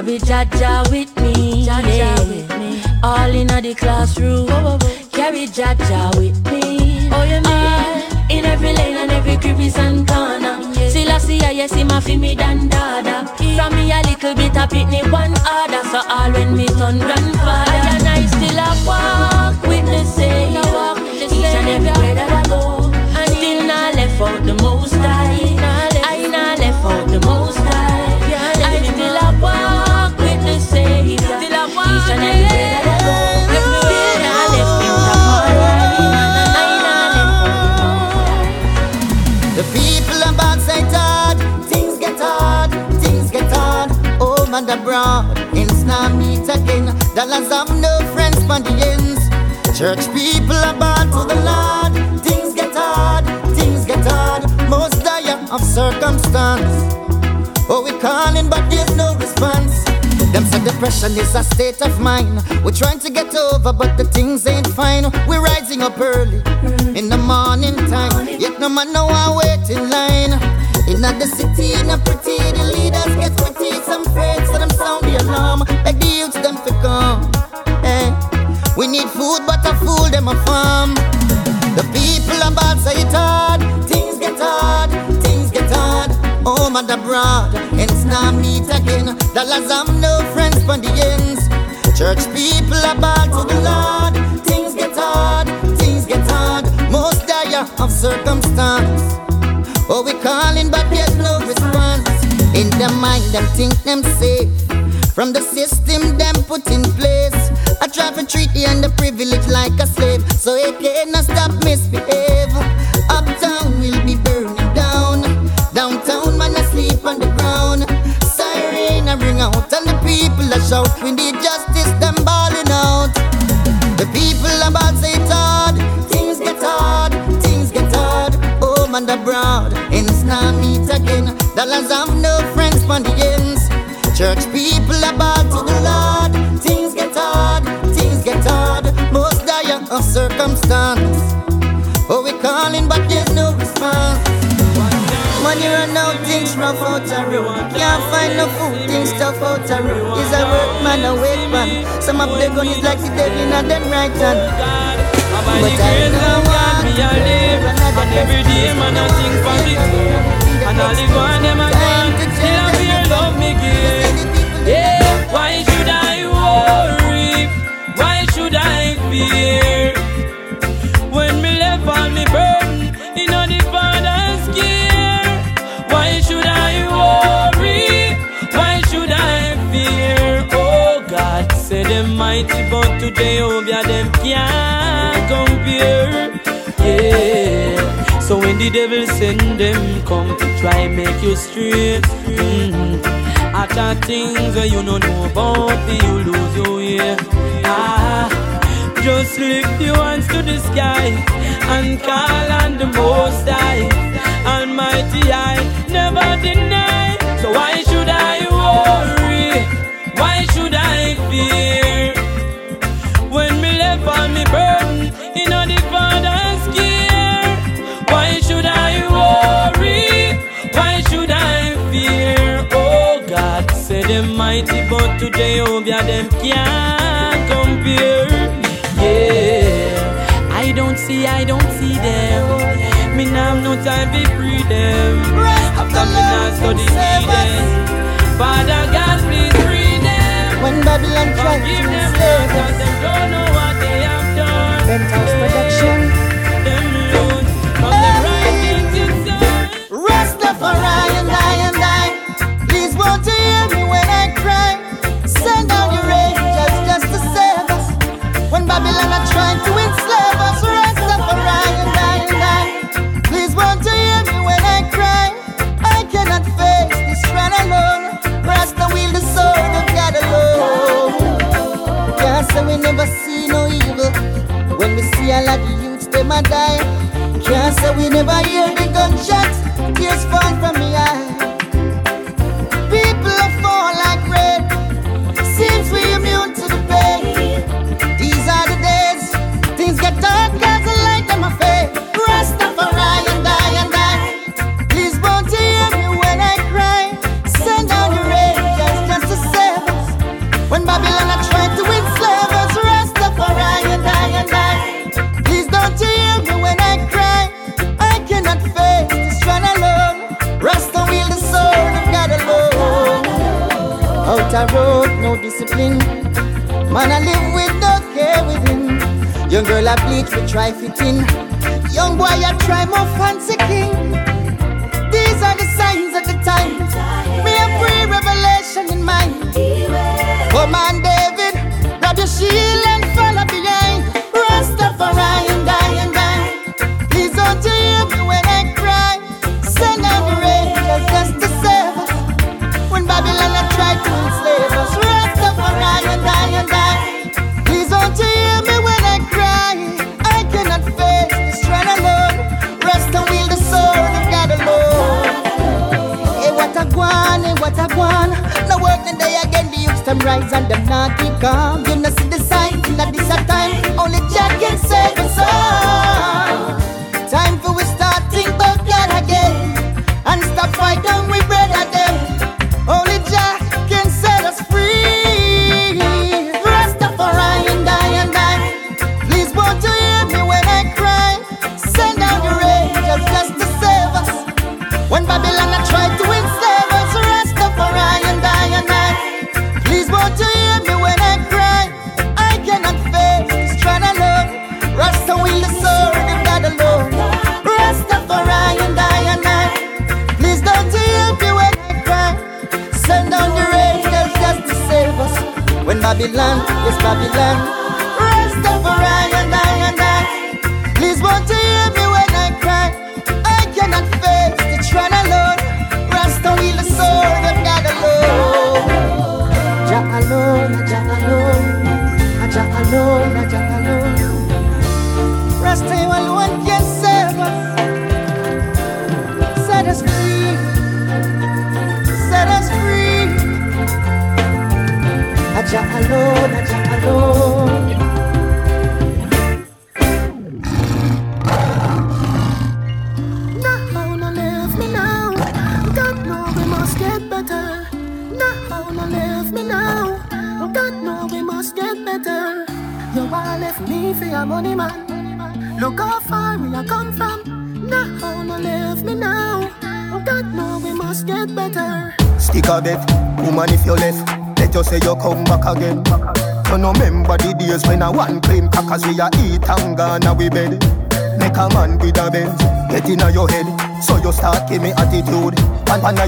Carry Jaja with me. Jaja yeah. with me. All in the classroom. Carry Jaja with me. Oh, you mean? Ah, in every lane and every crevice and corner. Yeah. See, I see, ah, I see my fi me dan dada. From me a little bit of pitney one order. So all when me turn grandfather. And I still a walk with the same. Each and everywhere that I go. And still not left out the most. I abroad, ends now meet again. Dollars have no friends for the ends. Church people about to the Lord. Things get hard, things get hard. Most dire of circumstance. Oh, we calling, but there's no response. Them say depression is a state of mind. We're trying to get over, but the things ain't fine. We're rising up early in the morning time. Yet no man know I wait in line. In the city, in a pretty, the leaders get pretty. So them sound the alarm. Like the youths, them fi come. Eh. We need food, but a fool, them a farm. The people about say it hard. Things get hard, things get hard. Home and abroad, ends now meet again. Dollars have no friends from the ends. Church people are about to the Lord. Things get hard, things get hard. Most dire of circumstance. Oh, we calling, but there's no response. In their mind, them think them safe. From the system, them put in place. I try to treat the underprivileged like a slave. So it cannot stop misbehave. Uptown will be burning down. Downtown, man, asleep on the ground. Siren, I ring out, and the people are shout. We need justice, Church people about to the Lord. Things get hard, things get hard. Most dire of circumstance. Oh, we calling, but there's no response. Money run out, things rough out a road. Can't find no food, things tough out a road. Is a workman a wait man? Some of them gun is like the devil in a them right hand. But I know what me a live And every day man I sing for the And all the one them a I? When me left all me burden In all the father's care Why should I worry? Why should I fear? Oh God, say them mighty but to Jehovah them can't compare Yeah So when the devil send them come to try and make you straight mm-hmm. After things you don't know about you lose your way ah, Just lift your hands to the sky And call on the most high Almighty I never deny So why should I worry? Why should I fear? When me left on me burden in all the father's care Why should I worry? Why should I fear? Oh God, say them mighty but to Jehovah them can't compare don't see, I don't see them. Me now have no time to free them. After me now study them. Father God please free them. When Babylon tried to enslave 'cause them don't know what they have done. Penthouse production. Them loot from them right inside Rastafari and I and I. Please won't you hear me when I cry? Send down your angels just to save us. When Babylon are trying to a of youths, them a die. Can't say we never hear the gunshots. Man, I live with no care within. Young girl, I bleach, we try fitting. Young boy, I try more fancy king. These are the signs of the time. Me a free revelation in mind. Come on, oh, David, grab your shield them rise and them not keep calm. You know see the signs, in this a time, only Jah can save us all.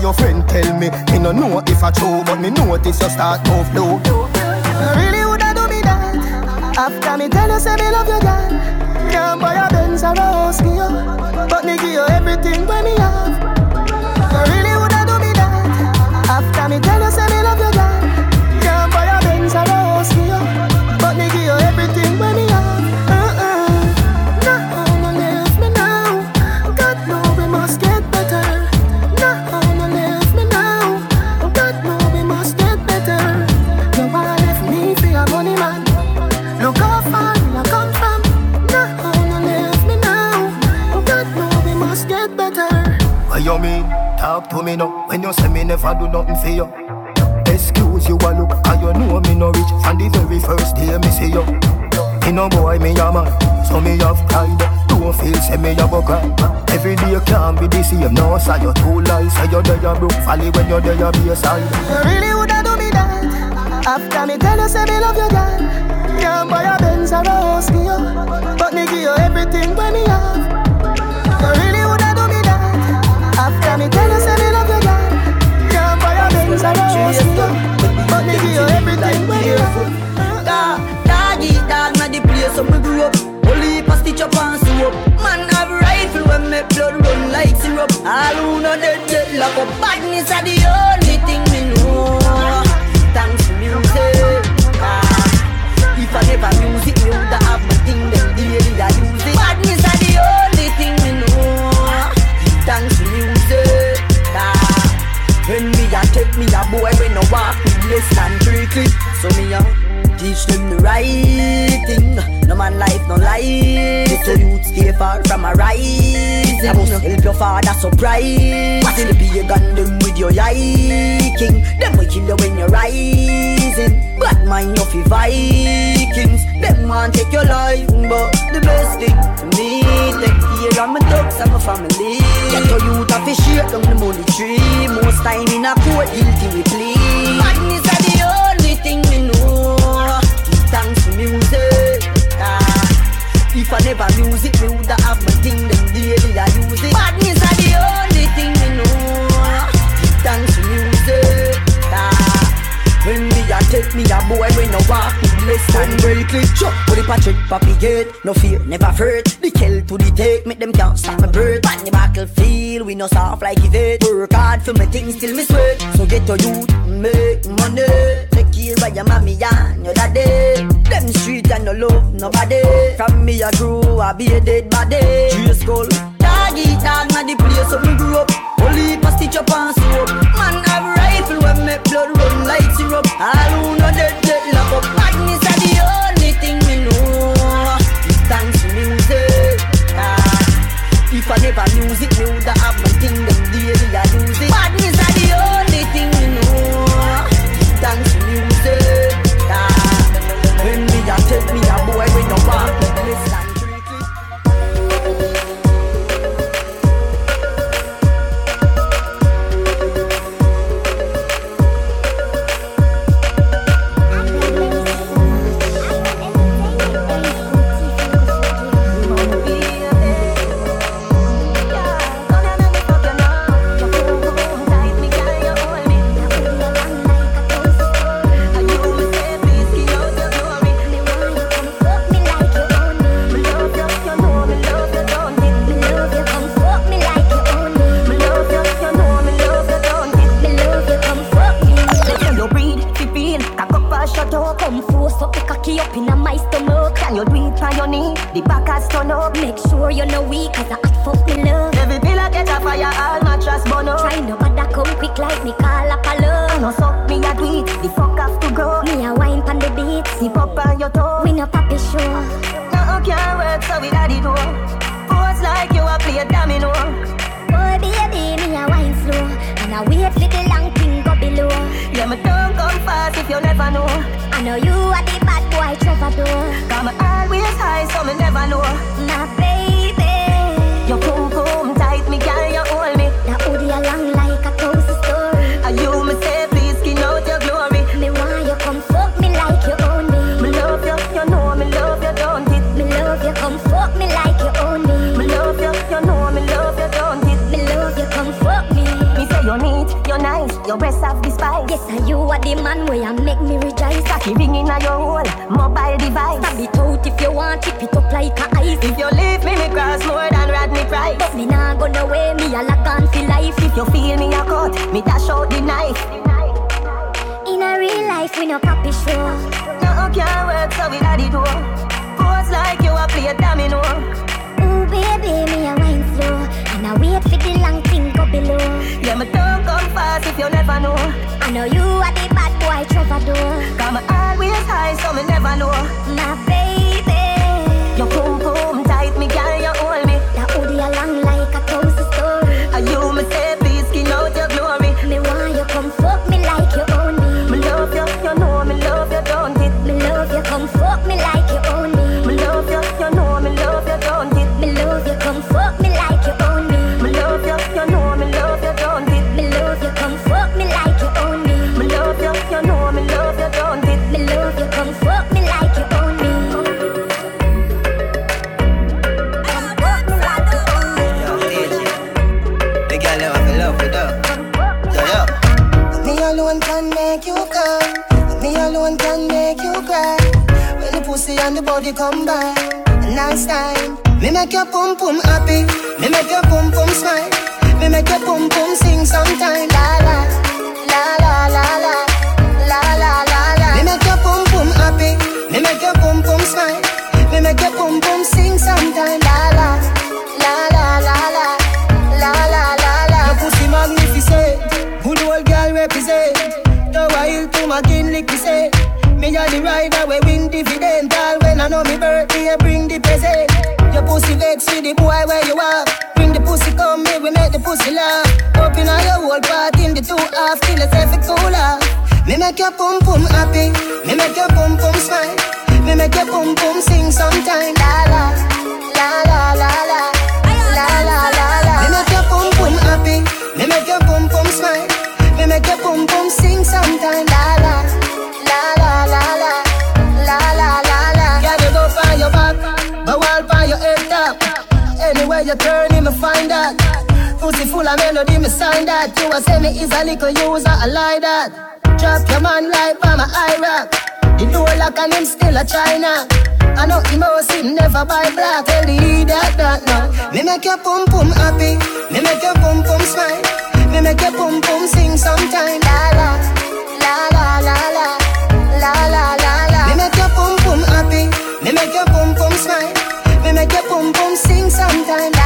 Your friend tell me, me no know if I true, but me notice you start move low. Really woulda do me that After me tell you say me love you never do nothing for you. Excuse you a look, I you know me no rich From the very first day me see you Me no boy, me a man, so me have pride Don't feel say me a go cry Every day can't be the same, no say you too lie Say you there you broke valley when you there you be a side You really woulda do me that. After me tell you say me love you, girl. Can't buy a Benz or a house for you, but me give you everything when me have. You really woulda do me that. After me tell you say me buy a Benz or a you, but me give you everything when me have. Dog, dog na the place where we grew up. Only a stitch up and sew up. Man have rifle when make blood run like syrup. All who know dead get locked up. Badness are the only far from a rising. I must help your father surprise. Still be a gun them with your eye king. Them will kill you when you're rising. Bad mind you fi Vikings. Them want take your life, but the best thing to me take care of my dogs and my family. Get to youth to shake down the money tree. Most time in a court, guilty we plea. Madness are the only thing me know. I never music, me woulda have my thing. Them daily I use it. Madness are the only thing me know. For music. Ah. When me a take me a boy when no walk with less than well click chop Put the patrick papi gate. No fear never hurt The kill to the take Make them can't stop my birth On the battlefield We no soft like Yvette Work hard for my things till me sweat. So get your youth Make money. Take care of your mommy and your daddy. Them street and no love nobody. From me I grew I be a dead body. Cheer skull Dog eat dog na the place where me grew up. Only pass stitch up and soap Man have rifle when make blood run like syrup. All who music that? The back has turn up Make sure you're no weak cause I hot fuck me love. Every pillar get a fire, all mattress burn up. Try no bother come quick like me call up a love. I know suck me a it, the fuck have to go. Me a wine pon the beat. Sip up on your toe. We no papi show. Nothing can work so we daddy do Pose like you a play domino. Boy baby, me a wine slow And I wait for the Yeah, me don't come fast if you never know. I know you are the bad boy troubadour. Come always high so me never know. My baby. You boom boom tight me girl you hold me Yes and you are the man where you make me rejoice. Cocky ringing on your hole, mobile device. Stab it out if you want, tip it up like a ice. If you leave me, me cross more than Rodney Price. But me nah go no way, me a lock on for life. If you feel me a cut, me dash out the knife. In a real life, we no copy show. No, can work, so we daddy do Pose like you a play a domino. Ooh baby, me a wine slow I wait for the long thing go below. Yeah, me don't come fast if you never know. I know you are the bad boy troubadour. Come always high, so me never know. My baby. You boom boom tight, me girl, come back Next time. Me make your pum pum happy. Me make your pum pum smile. Me make your pum pum sing sometime. La la, la la la la, la la la la. Me make your pum pum happy. Me make your pum pum smile. Me make your pum pum sing sometime. See the boy where you are. Bring the pussy, come here, we make the pussy laugh. Open all your whole part in the two half till it's every cooler. Me make your pum pum happy, me make your pum pum smile, me make your pum pum sing sometime. La la, la la la la, la la la la. Me make your pum pum happy, me make your pum pum smile, me make your pum pum. You turn, me find that. Pussy full of melody, me sign that. You a say me is a little user, I lie that. Drop your man like Mama Iraq. The door lock and him still a China. I know him house him never buy black. Tell the idiot that no. Me make your pum pum happy. Me make your pum pum smile. Me make your pum pum sing sometime. La la la la la la la la la la. Me make your pum pum happy. Me make your pum pum smile. Me make your pum pum sing sometime.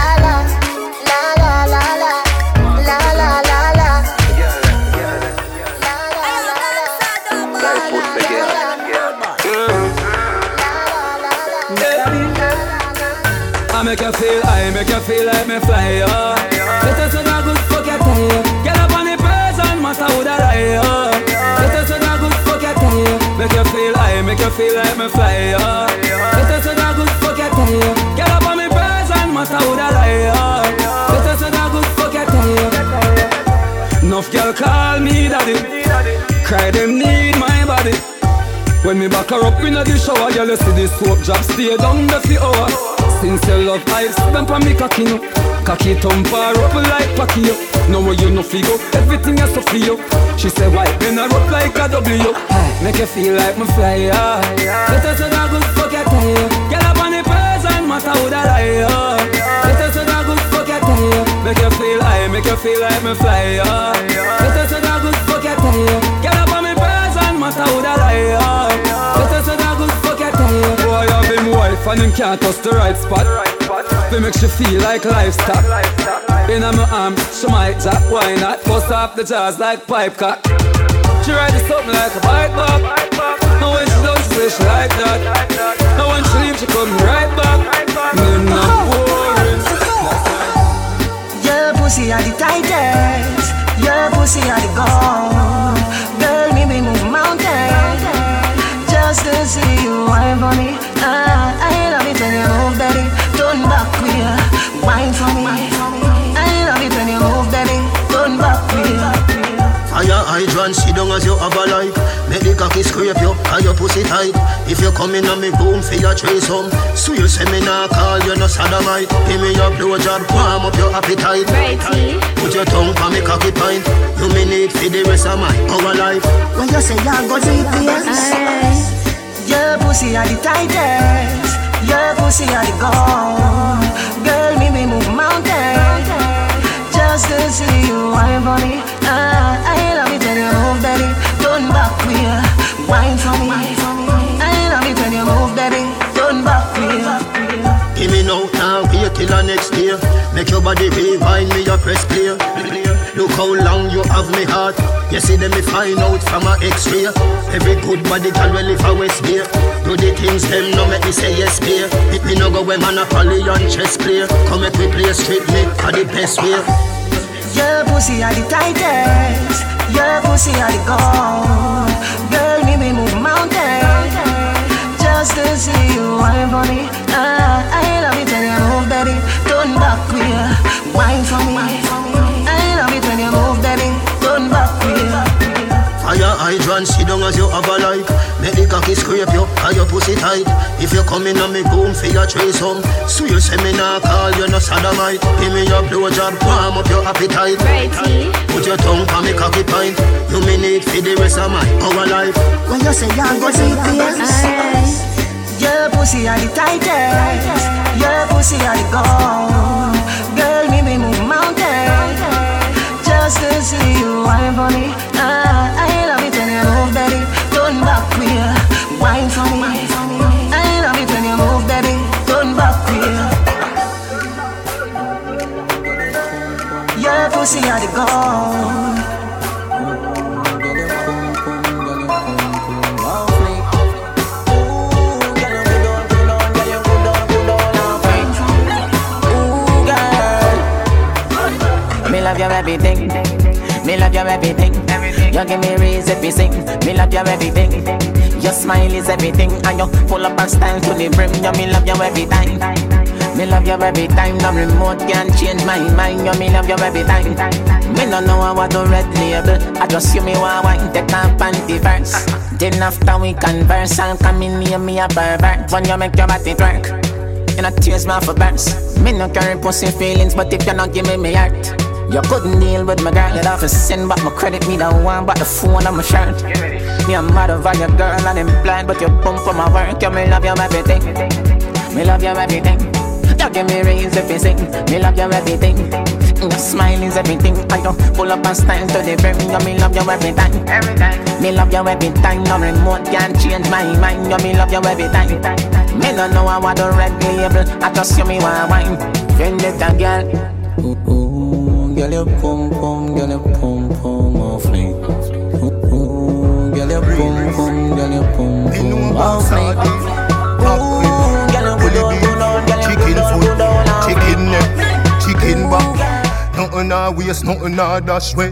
feel like me fly, yo Better so that good fuck your tell you Get up on the person, matter who that I, yo Better so that good fuck your tell you Make you feel high, make you feel like me fly, yo Better so that good fuck your tell you Get up on the person, matter who that I, yo Better so that good fuck your tell you Enough girl call me daddy. Cry them need when me back her up in the shower, girl, you see the soap drop stay down the few hours. Since you love I stamp on me cocky no Cocky thump her up like yo Know where you no figure, everything is so for you She say why bend her up like a W Make you feel like me fly yeah. Let us a good fuck your tie Get up on the person, matter who that I yeah. Let us a good fuck your tie Make you feel high, make you feel like me fly yeah. Let us a good fuck your tie Get up on person, matter who that I yeah. Let us a good fuck your tie Boy, I've been wife and him can't touch the right spot They make you feel like livestock In my arm, she might jack, why not? Bust off the jaws like pipe cock She ride it something like a bike back And when she done, she say she like that And when she leave, she come right back Me not boring Your pussy are the tightest. Your pussy are the gold. Just to see you wine for me. Ah, I love it when you move, baby. Turn back queer, wine for me. I love it when you move, baby. Turn back queer. Fire hydrant, sit down as you have a life Make the cocky scrape you, and your pussy tight If you come in on me room, feel a trace home So you say me nah call you no sodomite Give me your blowjob, warm up your appetite Righty. Put your tongue on me cocky pint You me need for the rest of my our life When you say you go GPS, your pussy are the tightest. Your pussy are the gold. Girl, me we move mountains just to see you wine for me. Ah, I love it when you move, baby. Turn back queer, wine for me. I love it when you move, baby. Turn back queer. Give me now, now wait till the next day Make your body rewind me, your press play Look how long you have me heart You see them me find out from a x-ray Every good body can if I West Bay Do the things them no make me say yes pay If me no go where Monopoly and chess play Come make me play straight me for the best way Your pussy are the tightest. Your pussy are the gold. Girl, me we move mountains just to see you wine for me. Ah, I love it when you move, baby. Turn back queer, wine for me. I love it when you move, baby. Turn back queer. Fire hydrant, sit down as you have a life. Make the cocky scrape you, and your pussy tight. If you come in on me room, feel a trace home. So you say me nah call you no sodomite. Give me your blowjob, warm up your appetite. Put your tongue on me cocky pint. You me need for the rest of my our life. When you say you go GPS, your pussy are the tightest. Your pussy are the gold. Girl, me we move mountains just to see you wine for me. Ah, I love it when you move, baby. Turn back queer, wine for me. I love it when you move, baby. Turn back queer. Your pussy are the gold. Me love your everything. You give me reason to sing. Me love your everything. Your smile is everything, and you full of our style to the brim. You me love you every time. Me love you every time. No remote can change my mind. You me love you every time. Me no know what to red label. I just you me want wine take off panty first. Then after we converse, and come in near me a pervert. When you make your body twerk. You know tears off a burst. Me no carry pussy feelings, but if you not give me me heart. You couldn't deal with my girl, you'd have to send back my credit, me the one back the phone on my shirt. Me a mad over your girl and I'm blind, but you pump for my work, you me love you everything. Me love you everything. You give me raise if you sing, me love you everything. Your smile is everything. I don't pull up and stand to the brim. You me love you every time. Every time. Me love you every time. No remote can change my mind. You me love you every time. Me no know I want the red label. I just you me want wine. Vendetta girl. Ooh, ooh, girl you pum pum, girl you pum pum off me. Ooh, ooh, girl you pum pum, girl you pum pum off me. Ooh, girl you good on, good on, girl you good on, good on. Chicken neck, chicken back. Nothing a waste, nothing a dash way.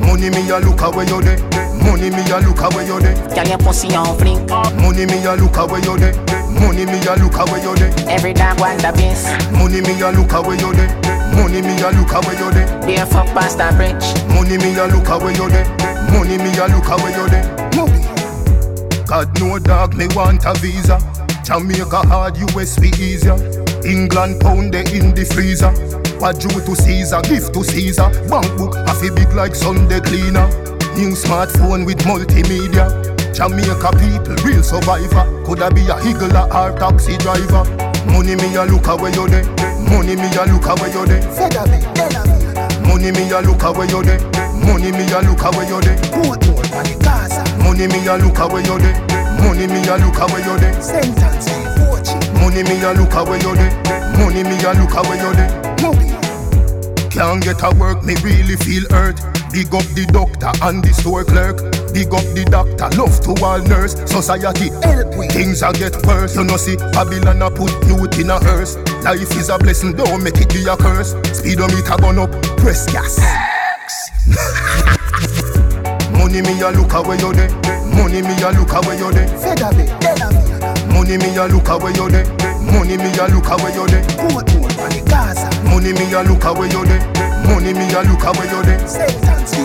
Money me a look away you there. Money me a look away you there. Girl your pussy on fling. Money me a look away you there. Money me a look away you there. Every dog want the base. Money me a look away you there. Money me a look away you there. Be a fuck past the bridge. Money me a look away you there. Money me a look away you there. God no dog me want a visa. Jamaica hard, US be easier. England pound they in the freezer. What due to Caesar, gift to Caesar. Bank book a fi big like Sunday cleaner. New smartphone with multimedia. Jamaica people, real survivor. Coulda be a higgler or taxi driver. Money me a look away you there. Money me a look away you there. Money me a look away you there. Money me a look away you there. Money me a look away you there. Money me a look away you there. Money me a look away you there. Money me a look away you there. Can't get a work, me really feel hurt. Big up the doctor and the store clerk. Big up the doctor, love to all nurse. Society help we. Things a get worse. You know see, Babylon a put youth in a hearse. Life is a blessing, don't make it be a curse. Speedometer gone up, press gas. Money me a look away you there. Money me a look away you there. Eh? Eh? Money me a look away you there. Money me a look away you there. Good boy, money Gaza. Money me a look away you there. Money me a look away you there. Sentence,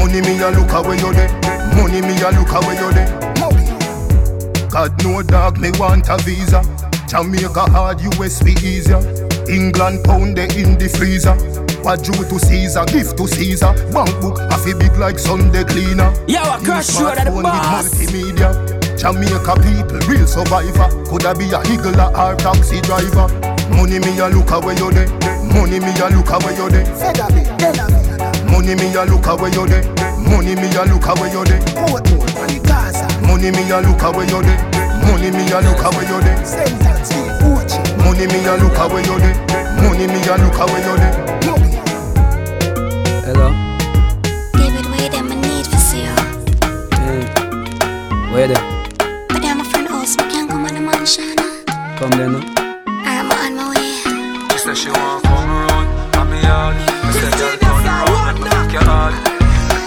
Money me a look away you there. Money me a look away you there. God no dog me want a visa. Jamaica hard, US be easier. England pound they in the freezer. What due to Caesar, gift to Caesar. Bank book a fi big like Sunday cleaner. Yo, I crush you at the Smartphone boss. with multimedia. Jamaica people, real survivor. Coulda be a higgler or taxi driver. Money me a look away you there. Money me a look away you there. Money me a look away you there. Money me a look away you there. Money me a look away you there. Money me a look away you there. Money me a look away you there. Money me a look away you there. Hello? David, where them I need for see you. Hey. Where they? But I'm a friend house, me can't come on the mansion. Come there now. I'm on my way. She said she want come around, on me yard.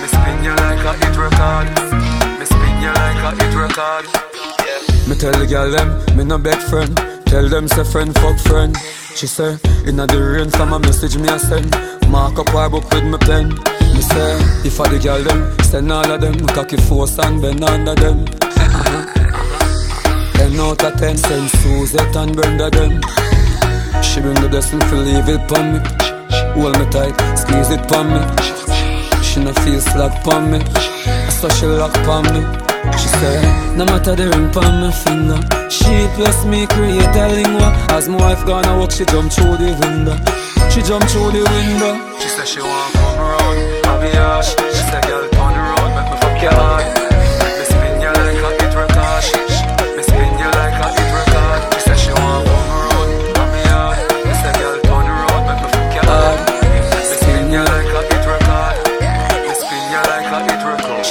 Me say girl turn around, make me your heart. Me spin you like a hit record. Me spin you like a hit record. Me tell the girl them, me no beg friend. Tell them say friend fuck friend. She say, inna the rain from a message me a send. Mark up her book with me pen. Me say, if I the girl them, send all of them. Cocky force and bend under them. Uh-huh. Ten out of ten, send Suzette and Brenda them. She bring the blessing for leave it pon me. Hold me tight, squeeze it pon me. She no feel slack pon me. So she lock pon me. She say, no matter the ring pon my finger. She plus me create a lingua. As my wife gonna walk, she jump through the window. She jump through the window. She said she want come around, on me yard. She said girl turn around, make me fuck your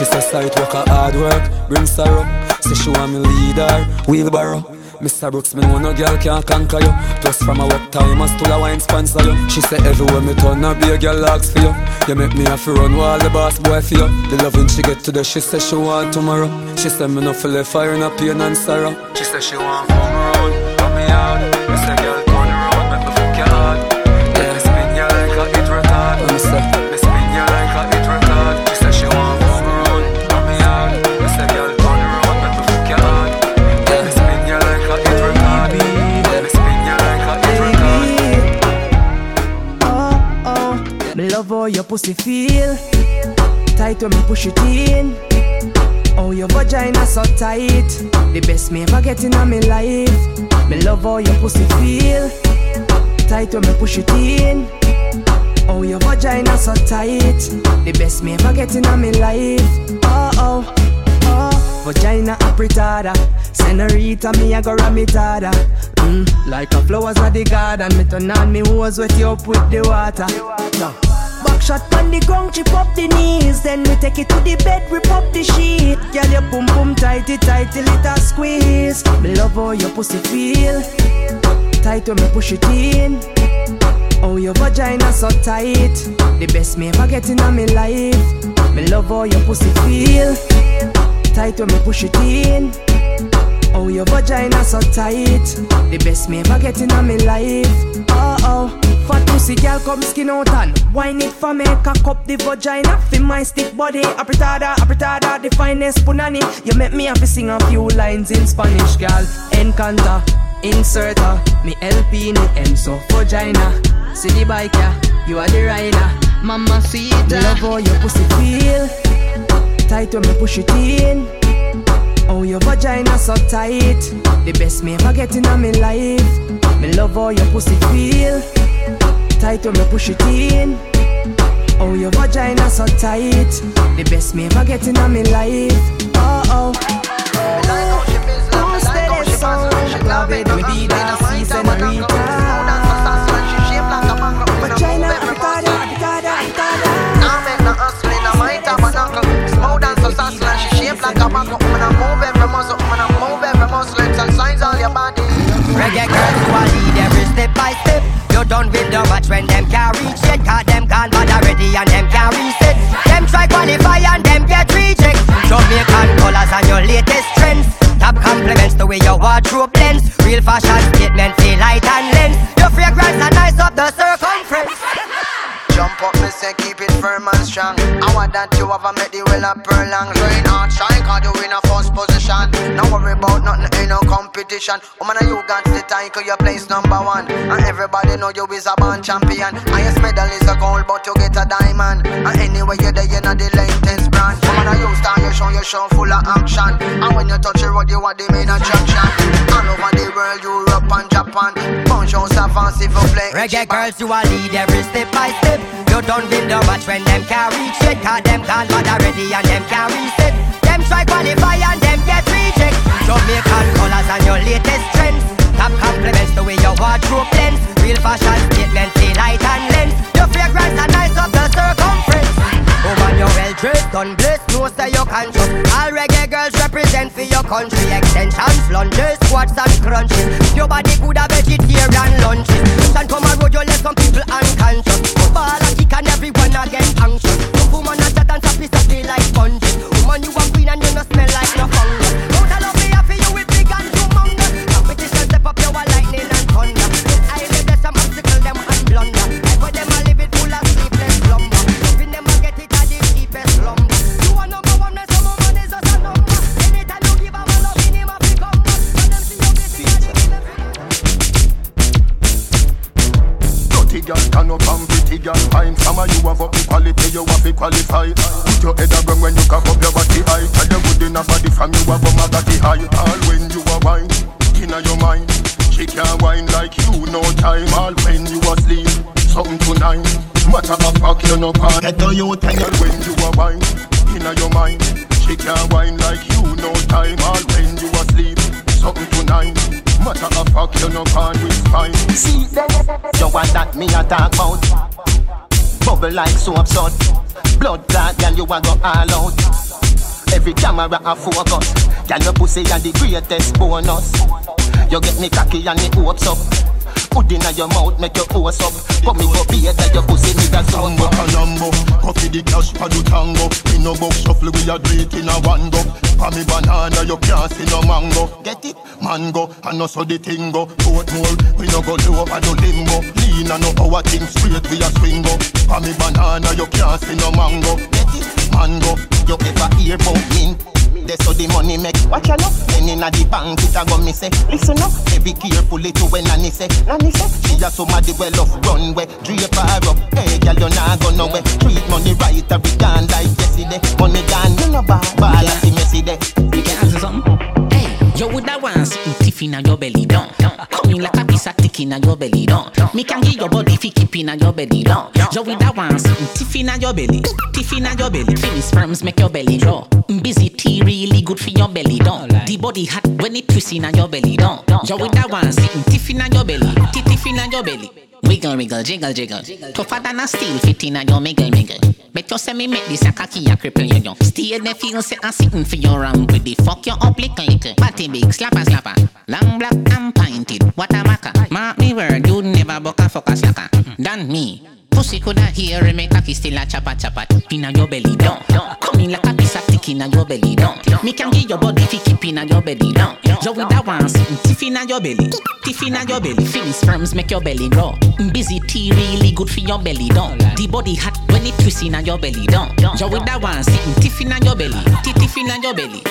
She say sight work a hard work, bring sorrow. Say she want me leader, wheelbarrow. Mr. Brooks, me know no girl can conquer you. Plus from a work time, I still a wine sponsor you. She say everywhere me turn, I be a girl ask for you. You make me have to run while the boss boy for you. The when she get to the, she say she want tomorrow. She say me no feel fire a pain and sorrow. She said she want come around, on me yard. How your pussy feel. Tight when me push it in. Oh, your vagina so tight. The best me ever get in my life. Me love how your pussy feel. Tight when me push it in. Oh, your vagina so tight. The best me ever get in my life. Oh, oh, oh. Vagina apretada. Senorita, me a go ramitada. Mm, like a flowers of the garden. Me turn on me hose wet you up with the water. No. Back shot on the ground, chip up the knees. Then we take it to the bed, rip up the sheet. Girl, your boom boom tighty tight till it a squeeze. Me love how your pussy feel. Tight when me push it in. Oh, your vagina so tight. The best me ever get in my life. Me love how your pussy feel. Tight when me push it in. Oh, your vagina so tight. The best me ever get in my life. Oh, oh. Fat pussy girl come skin out and wine it for me. Cock up the vagina for my stick body. Apretada, apretada, the finest punani. You make me have to sing a few lines in Spanish, girl. Encanta, insert her. Me LP in the so vagina. See the bike, yeah, you are the rider. Mama sweet. Love how your pussy feel. Tight when me push it in. Oh, your vagina so tight. The best me ever get in my life. Me love how your pussy feel. Tight when me push it in. Oh, your vagina so tight. The best me ever get in my life. Oh, oh. Song? Love it, me be that Reggae girls who are lead every step by step. You done with the match when them can't reach yet. Cause them gone bad already and them can't reset. Them try qualify and them get reject. Jamaican colors and your latest trends. Top compliments the way your wardrobe blends. Real fashion statement, feel light and lens. Your fragrance and nice up the circumference. Jump up, say keep it firm and strong. I want that you have a make the well up per long. Train hard, shine, cause you in a first position. No worry about nothing, ain't no competition. Woman, you got the title, you place number one. And everybody know you is a born champion. Highest medal is a gold, but you get a diamond. And anyway, you're there, you know the latest brand. Woman, you star, you show your show full of action. And when you touch the road, you are the main attraction. All over the world, Europe and Japan. Bonjour, savant, s'il vous plaît. Reggae girls who are lead every step by step. You done with the match when them can't reach it. Cause them gone bad already and them can't reset. Them try qualify and them get reject. Jamaican colors and your latest trends. Top compliments the way your wardrobe blends. Real fashion statement, feel light and lens. Your fragrance and nice up the circumference. Woman, you're well dressed, done blessed, no say you conscious. All reggae girls represent for your country. Extensions, lunges, squats and crunches. Your body good a vegetarian lunches. Stand come a road, you let some people unconscious. Ball and kick and everyone a get anxious. Woman a chat and like sponges. Woman, you a queen and you no smell like no fungus. I love me happy you with big and humongous. Up your lightning and thunder. I let there's some them and blunder. Them a full of slumber. Get deepest. You number one, some woman is just a number. Anytime you give a. When them see give them Dirty and girl fine. Some of you have up the quality, you have to qualify. Put your head around when you cock up your body high. Tell you good enough body from you have a maggoty high. All when you are wine, inna your mind. She can't wine like you, no time. All when you asleep, something tonight. Matter of fact, you no pan. Get the youth and you when you are wine Inna your mind. She can't wine like you, no time. All when you are asleep, something tonight Matter of fact, you no with fine. See, you want that me a talk about Bubble like soap sud. Blood clot, girl, you a go all out. Every camera a focus. Girl, your pussy a the greatest bonus. You get me cocky and me hopes up Put inna your mouth, make your hose up Come me go beat that your pussy me a zone Tango Panambo, coffee the cash for the tango. In no box shuffle we a do it in a one go. For me banana you can't see no mango. Get it? Mango, and no so the thing go. Portmore, we no go low over the limbo Lean and no our thing straight we a swing go For me banana you can't see no mango. Get it? Mango, you ever hear about mint? They so the money make watch out. Then inna the bank it a go me say, listen up, be careful it to when Nanny say, Nanny say, she a somebody well off runway, drape her up. Hey, girl you nah go nowhere. Treat money right, every gone like yesterday. Money gone, you know bad, ball yeah. see messy day. You can ask something. You woulda want something tiff inna your belly, don't? Come in like a piece of tick inna your belly, don't? Me can give your body fi keep inna your belly, don't? You woulda want something tiff inna your belly, tiff inna your belly. Feel sperms make your belly grow. Busy tea really good for your belly, don't? The body hot when it twist inna your belly, don't? You woulda want something tiff inna your belly, tiff tiff inna your belly. Wiggle, wiggle, jiggle, jiggle. Tougher than a steel fit inna your miggle, miggle. Bet you say me make this a cocky a cripple you young. Stay there feel say I'm sitting for your round with the fuck you up little little. Party big slapper slapper. Long black and pointed. What a maca. Mark me word you never buck a fuck a slacker. Than me. Pussy coulda hear me cocky still a chopper chopper. Inna your belly down. Come in like a piece of stick inna your belly down. Me can give your body fi keep inna your belly down. You with that one sitting tiff inna your belly. Tiff inna your belly. Feel sperms make your belly grow. Busy tea really good for your belly down. The body hot when it twist inna your belly down. You with that one sitting tiff inna your belly. Tiff inna your belly.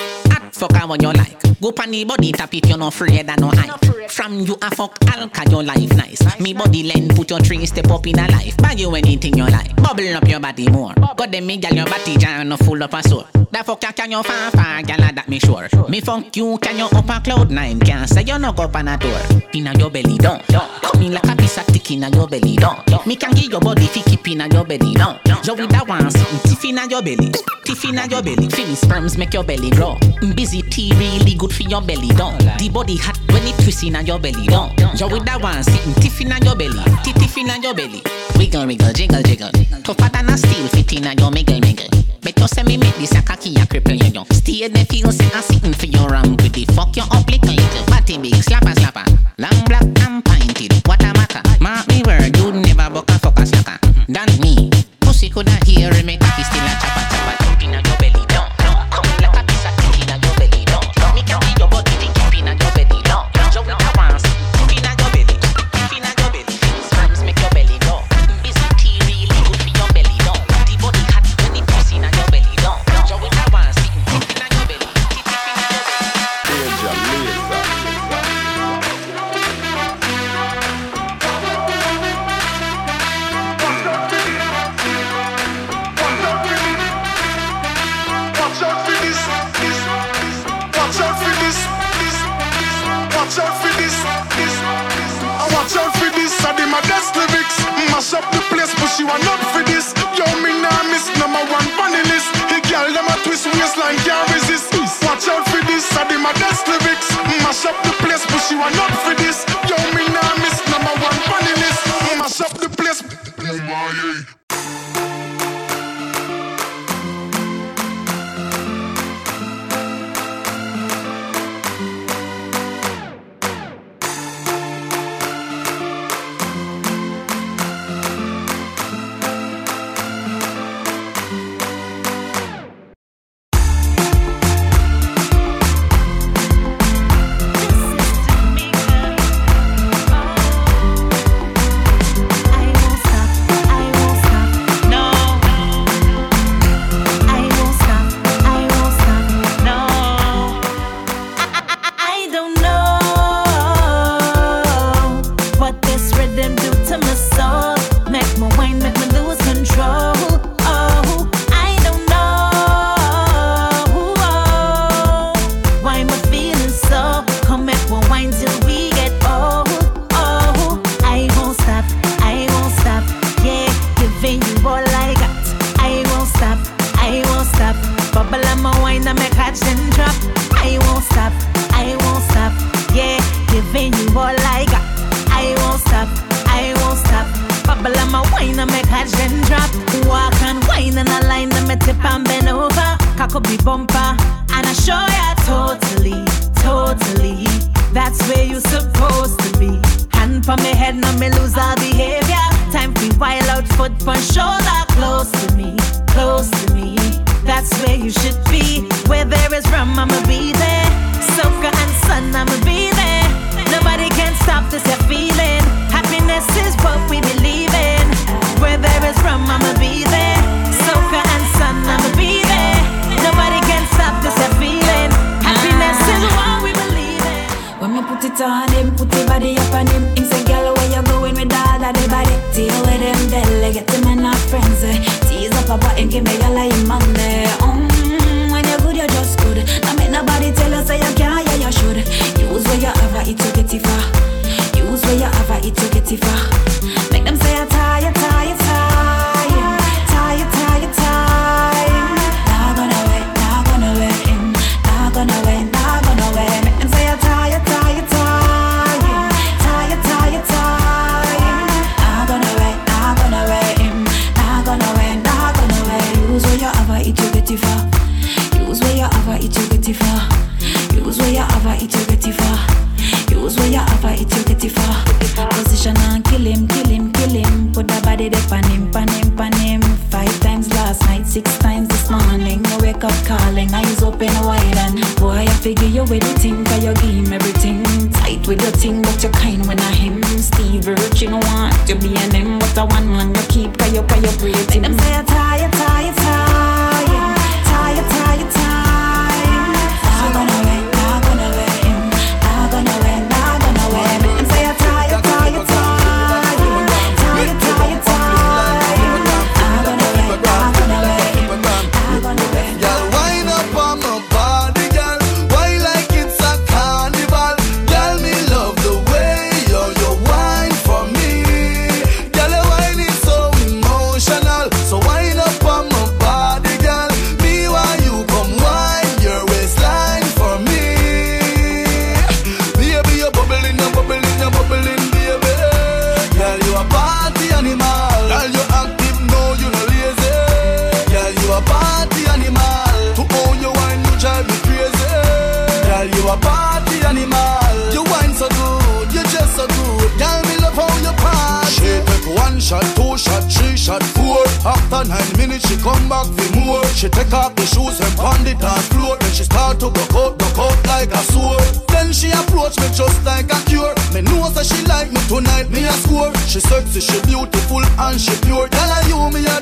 Fuck I want you like. Go pan body tap if you're not afraid of no hype. From you a fuck alka your life nice. Me body length put your three step up in a life. Buy you anything you like. Bubble up your body more. God them me gal your body jam no full up a soul. That fuck can you fan fan gal that me sure. Me fuck you can you up a cloud nine. Can't say you no go on a tour. Inna your belly down. Come in like a piece of tick inna your belly down. Me can give your body fi keep inna your belly down. You with that one something tiff inna your belly. Tiff inna your belly. Feel sperms make your belly grow. Mm, busy tea really good for your belly down. The body hot when it twist inna your belly down. You with that one sitting tiff inna your belly. Tiff tiff inna your belly. Wiggle wiggle jiggle jiggle. Tougher than a steel fit inna your miggle miggle. Bet you say me make this a cocky a cripple you young. Stay there feel say I'm sitting for your ram with the fuck you up little little. Body big slapper slapper. Long black and pointed. What a maca. Mark me word you never buck a fuck a slacker. Than me. Pussy coulda hear me cocky still a chopper. Mash up the place, but she want up for this. Yo, me nah miss number one funny list. Mash up the place. the shoes and pound it on floor. Then she start to go out, go out like a sword. Then she approach me just like a cure. Me know that she like me tonight, me a score. She sexy, she beautiful and she pure. Tell her you me a